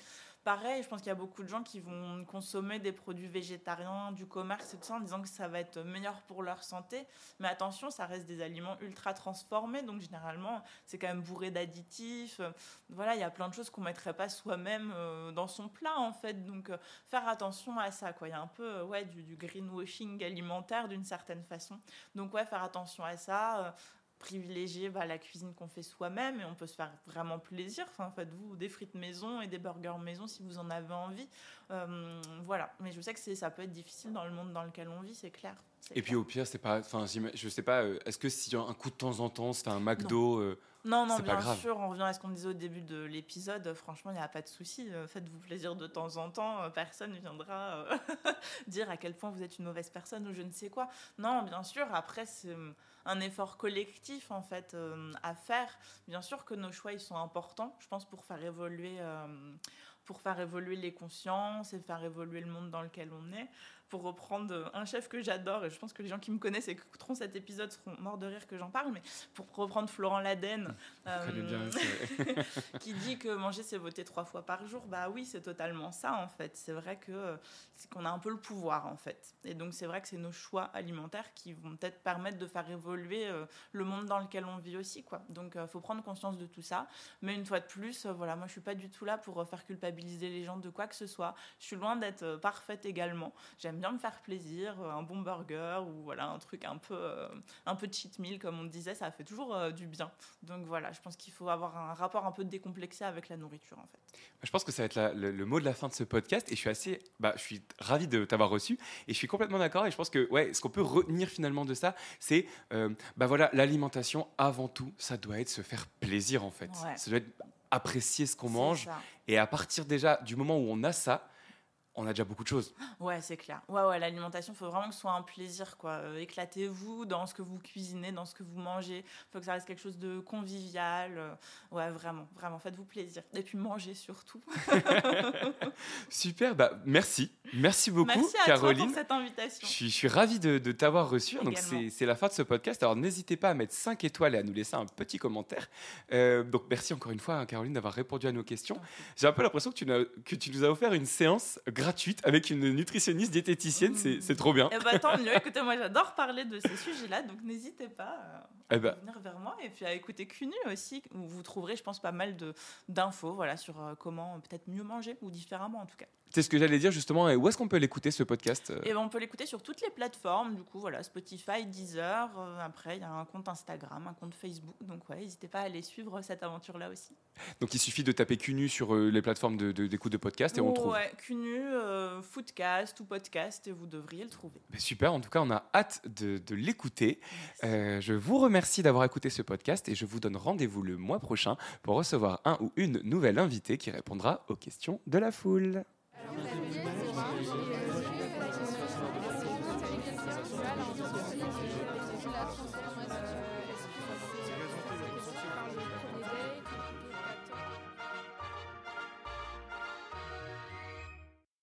Pareil, je pense qu'il y a beaucoup de gens qui vont consommer des produits végétariens, du commerce et tout ça en disant que ça va être meilleur pour leur santé. Mais attention, ça reste des aliments ultra transformés, donc généralement, c'est quand même bourré d'additifs. Voilà, il y a plein de choses qu'on mettrait pas soi-même euh, dans son plat, en fait. Donc, euh, faire attention à ça, quoi. Il y a un peu, euh, ouais, du, du greenwashing alimentaire d'une certaine façon. Donc, ouais, faire attention à ça. Privilégier bah, la cuisine qu'on fait soi-même et on peut se faire vraiment plaisir. Enfin, faites-vous des frites maison et des burgers maison si vous en avez envie. Euh, voilà, mais je sais que ça peut être difficile dans le monde dans lequel on vit, c'est clair. Et puis au pire, c'est pas. Enfin, je sais pas. euh, Est-ce que si un coup de temps en temps, c'est un McDo, euh, Non, non, bien grave. sûr, on revient à ce qu'on disait au début de l'épisode. Franchement, il n'y a pas de souci. euh, Faites-vous plaisir de temps en temps. euh, Personne ne viendra euh, [LAUGHS] dire à quel point vous êtes une mauvaise personne ou je ne sais quoi. Non, bien sûr, après, c'est un effort collectif, en fait, euh, à faire. Bien sûr que nos choix, ils sont importants, je pense, pour faire évoluer... euh, pour faire évoluer les consciences et faire évoluer le monde dans lequel on est. pour reprendre un chef que j'adore, et je pense que les gens qui me connaissent et qui écouteront cet épisode seront morts de rire que j'en parle, mais pour reprendre Florent Laden, euh, [LAUGHS] qui dit que manger c'est voter trois fois par jour, bah oui, c'est totalement ça en fait. C'est vrai que euh, c'est qu'on a un peu le pouvoir en fait. Et donc c'est vrai que c'est nos choix alimentaires qui vont peut-être permettre de faire évoluer euh, le monde dans lequel on vit aussi quoi. Donc il faut prendre conscience de tout ça. Mais une fois de plus, voilà, moi je suis pas du tout là pour faire culpabiliser les gens de quoi que ce soit. Je suis loin d'être parfaite également. J'aime bien me faire plaisir, euh, un bon burger ou voilà un truc un peu euh, un peu cheat meal comme on disait, ça fait toujours euh, du bien. Donc voilà, je pense qu'il faut avoir un rapport un peu décomplexé avec la nourriture en fait. Je pense que ça va être la- le, le mot de la fin de ce podcast et je suis assez, bah, je suis ravi de t'avoir reçu et je suis complètement d'accord et je pense que ouais, ce qu'on peut retenir finalement de ça, c'est euh, bah voilà, l'alimentation avant tout, ça doit être se faire plaisir en fait. Ouais. Ça doit être apprécier ce qu'on mange ça. et à partir déjà du moment où on a ça, on a déjà beaucoup de choses. Ouais, c'est clair. Ouais, ouais, l'alimentation, il faut vraiment que ce soit un plaisir, quoi. Euh, éclatez-vous dans ce que vous cuisinez, dans ce que vous mangez. Il faut que ça reste quelque chose de convivial. euh, Ouais, vraiment, vraiment, faites-vous plaisir. Et puis mangez surtout. [LAUGHS] Super, bah merci, merci beaucoup Merci à Caroline. toi pour cette invitation. Je suis, je suis ravi de, de t'avoir reçu. Donc, Également. c'est c'est la fin de ce podcast. Alors, n'hésitez pas à mettre 5 étoiles et à nous laisser un petit commentaire. Euh, donc, merci encore une fois, hein, Caroline, d'avoir répondu à nos questions. J'ai un peu l'impression que, tu n'as- que tu nous as offert une séance gratuite avec une nutritionniste diététicienne. C'est c'est trop bien. Eh bah, tant mieux. Écoutez, moi, j'adore parler de ces sujets-là, donc n'hésitez pas à Eh ben. venir vers moi et puis à écouter CUNU aussi, où vous trouverez, je pense, pas mal de- d'infos voilà, sur euh, comment euh, peut-être mieux manger ou différemment en tout cas. C'est ce que j'allais dire justement. Et où est-ce qu'on peut l'écouter, ce podcast euh Et ben, on peut l'écouter sur toutes les plateformes, du coup, voilà, Spotify, Deezer. euh, après, il y a un compte Instagram, un compte Facebook. Donc, ouais, n'hésitez pas à aller suivre cette aventure-là aussi. Donc, il suffit de taper CUNU sur euh, les plateformes de- de- d'écoute de, podcast et on trouve. Ouais, CUNU, euh, Foodcast ou podcast, et vous devriez le trouver. Ben, Super, en tout cas, on a hâte de, de l'écouter. Je vous remercie d'avoir écouté ce podcast et je vous donne rendez-vous le mois prochain pour recevoir un ou une nouvelle invitée qui répondra aux questions de la foule.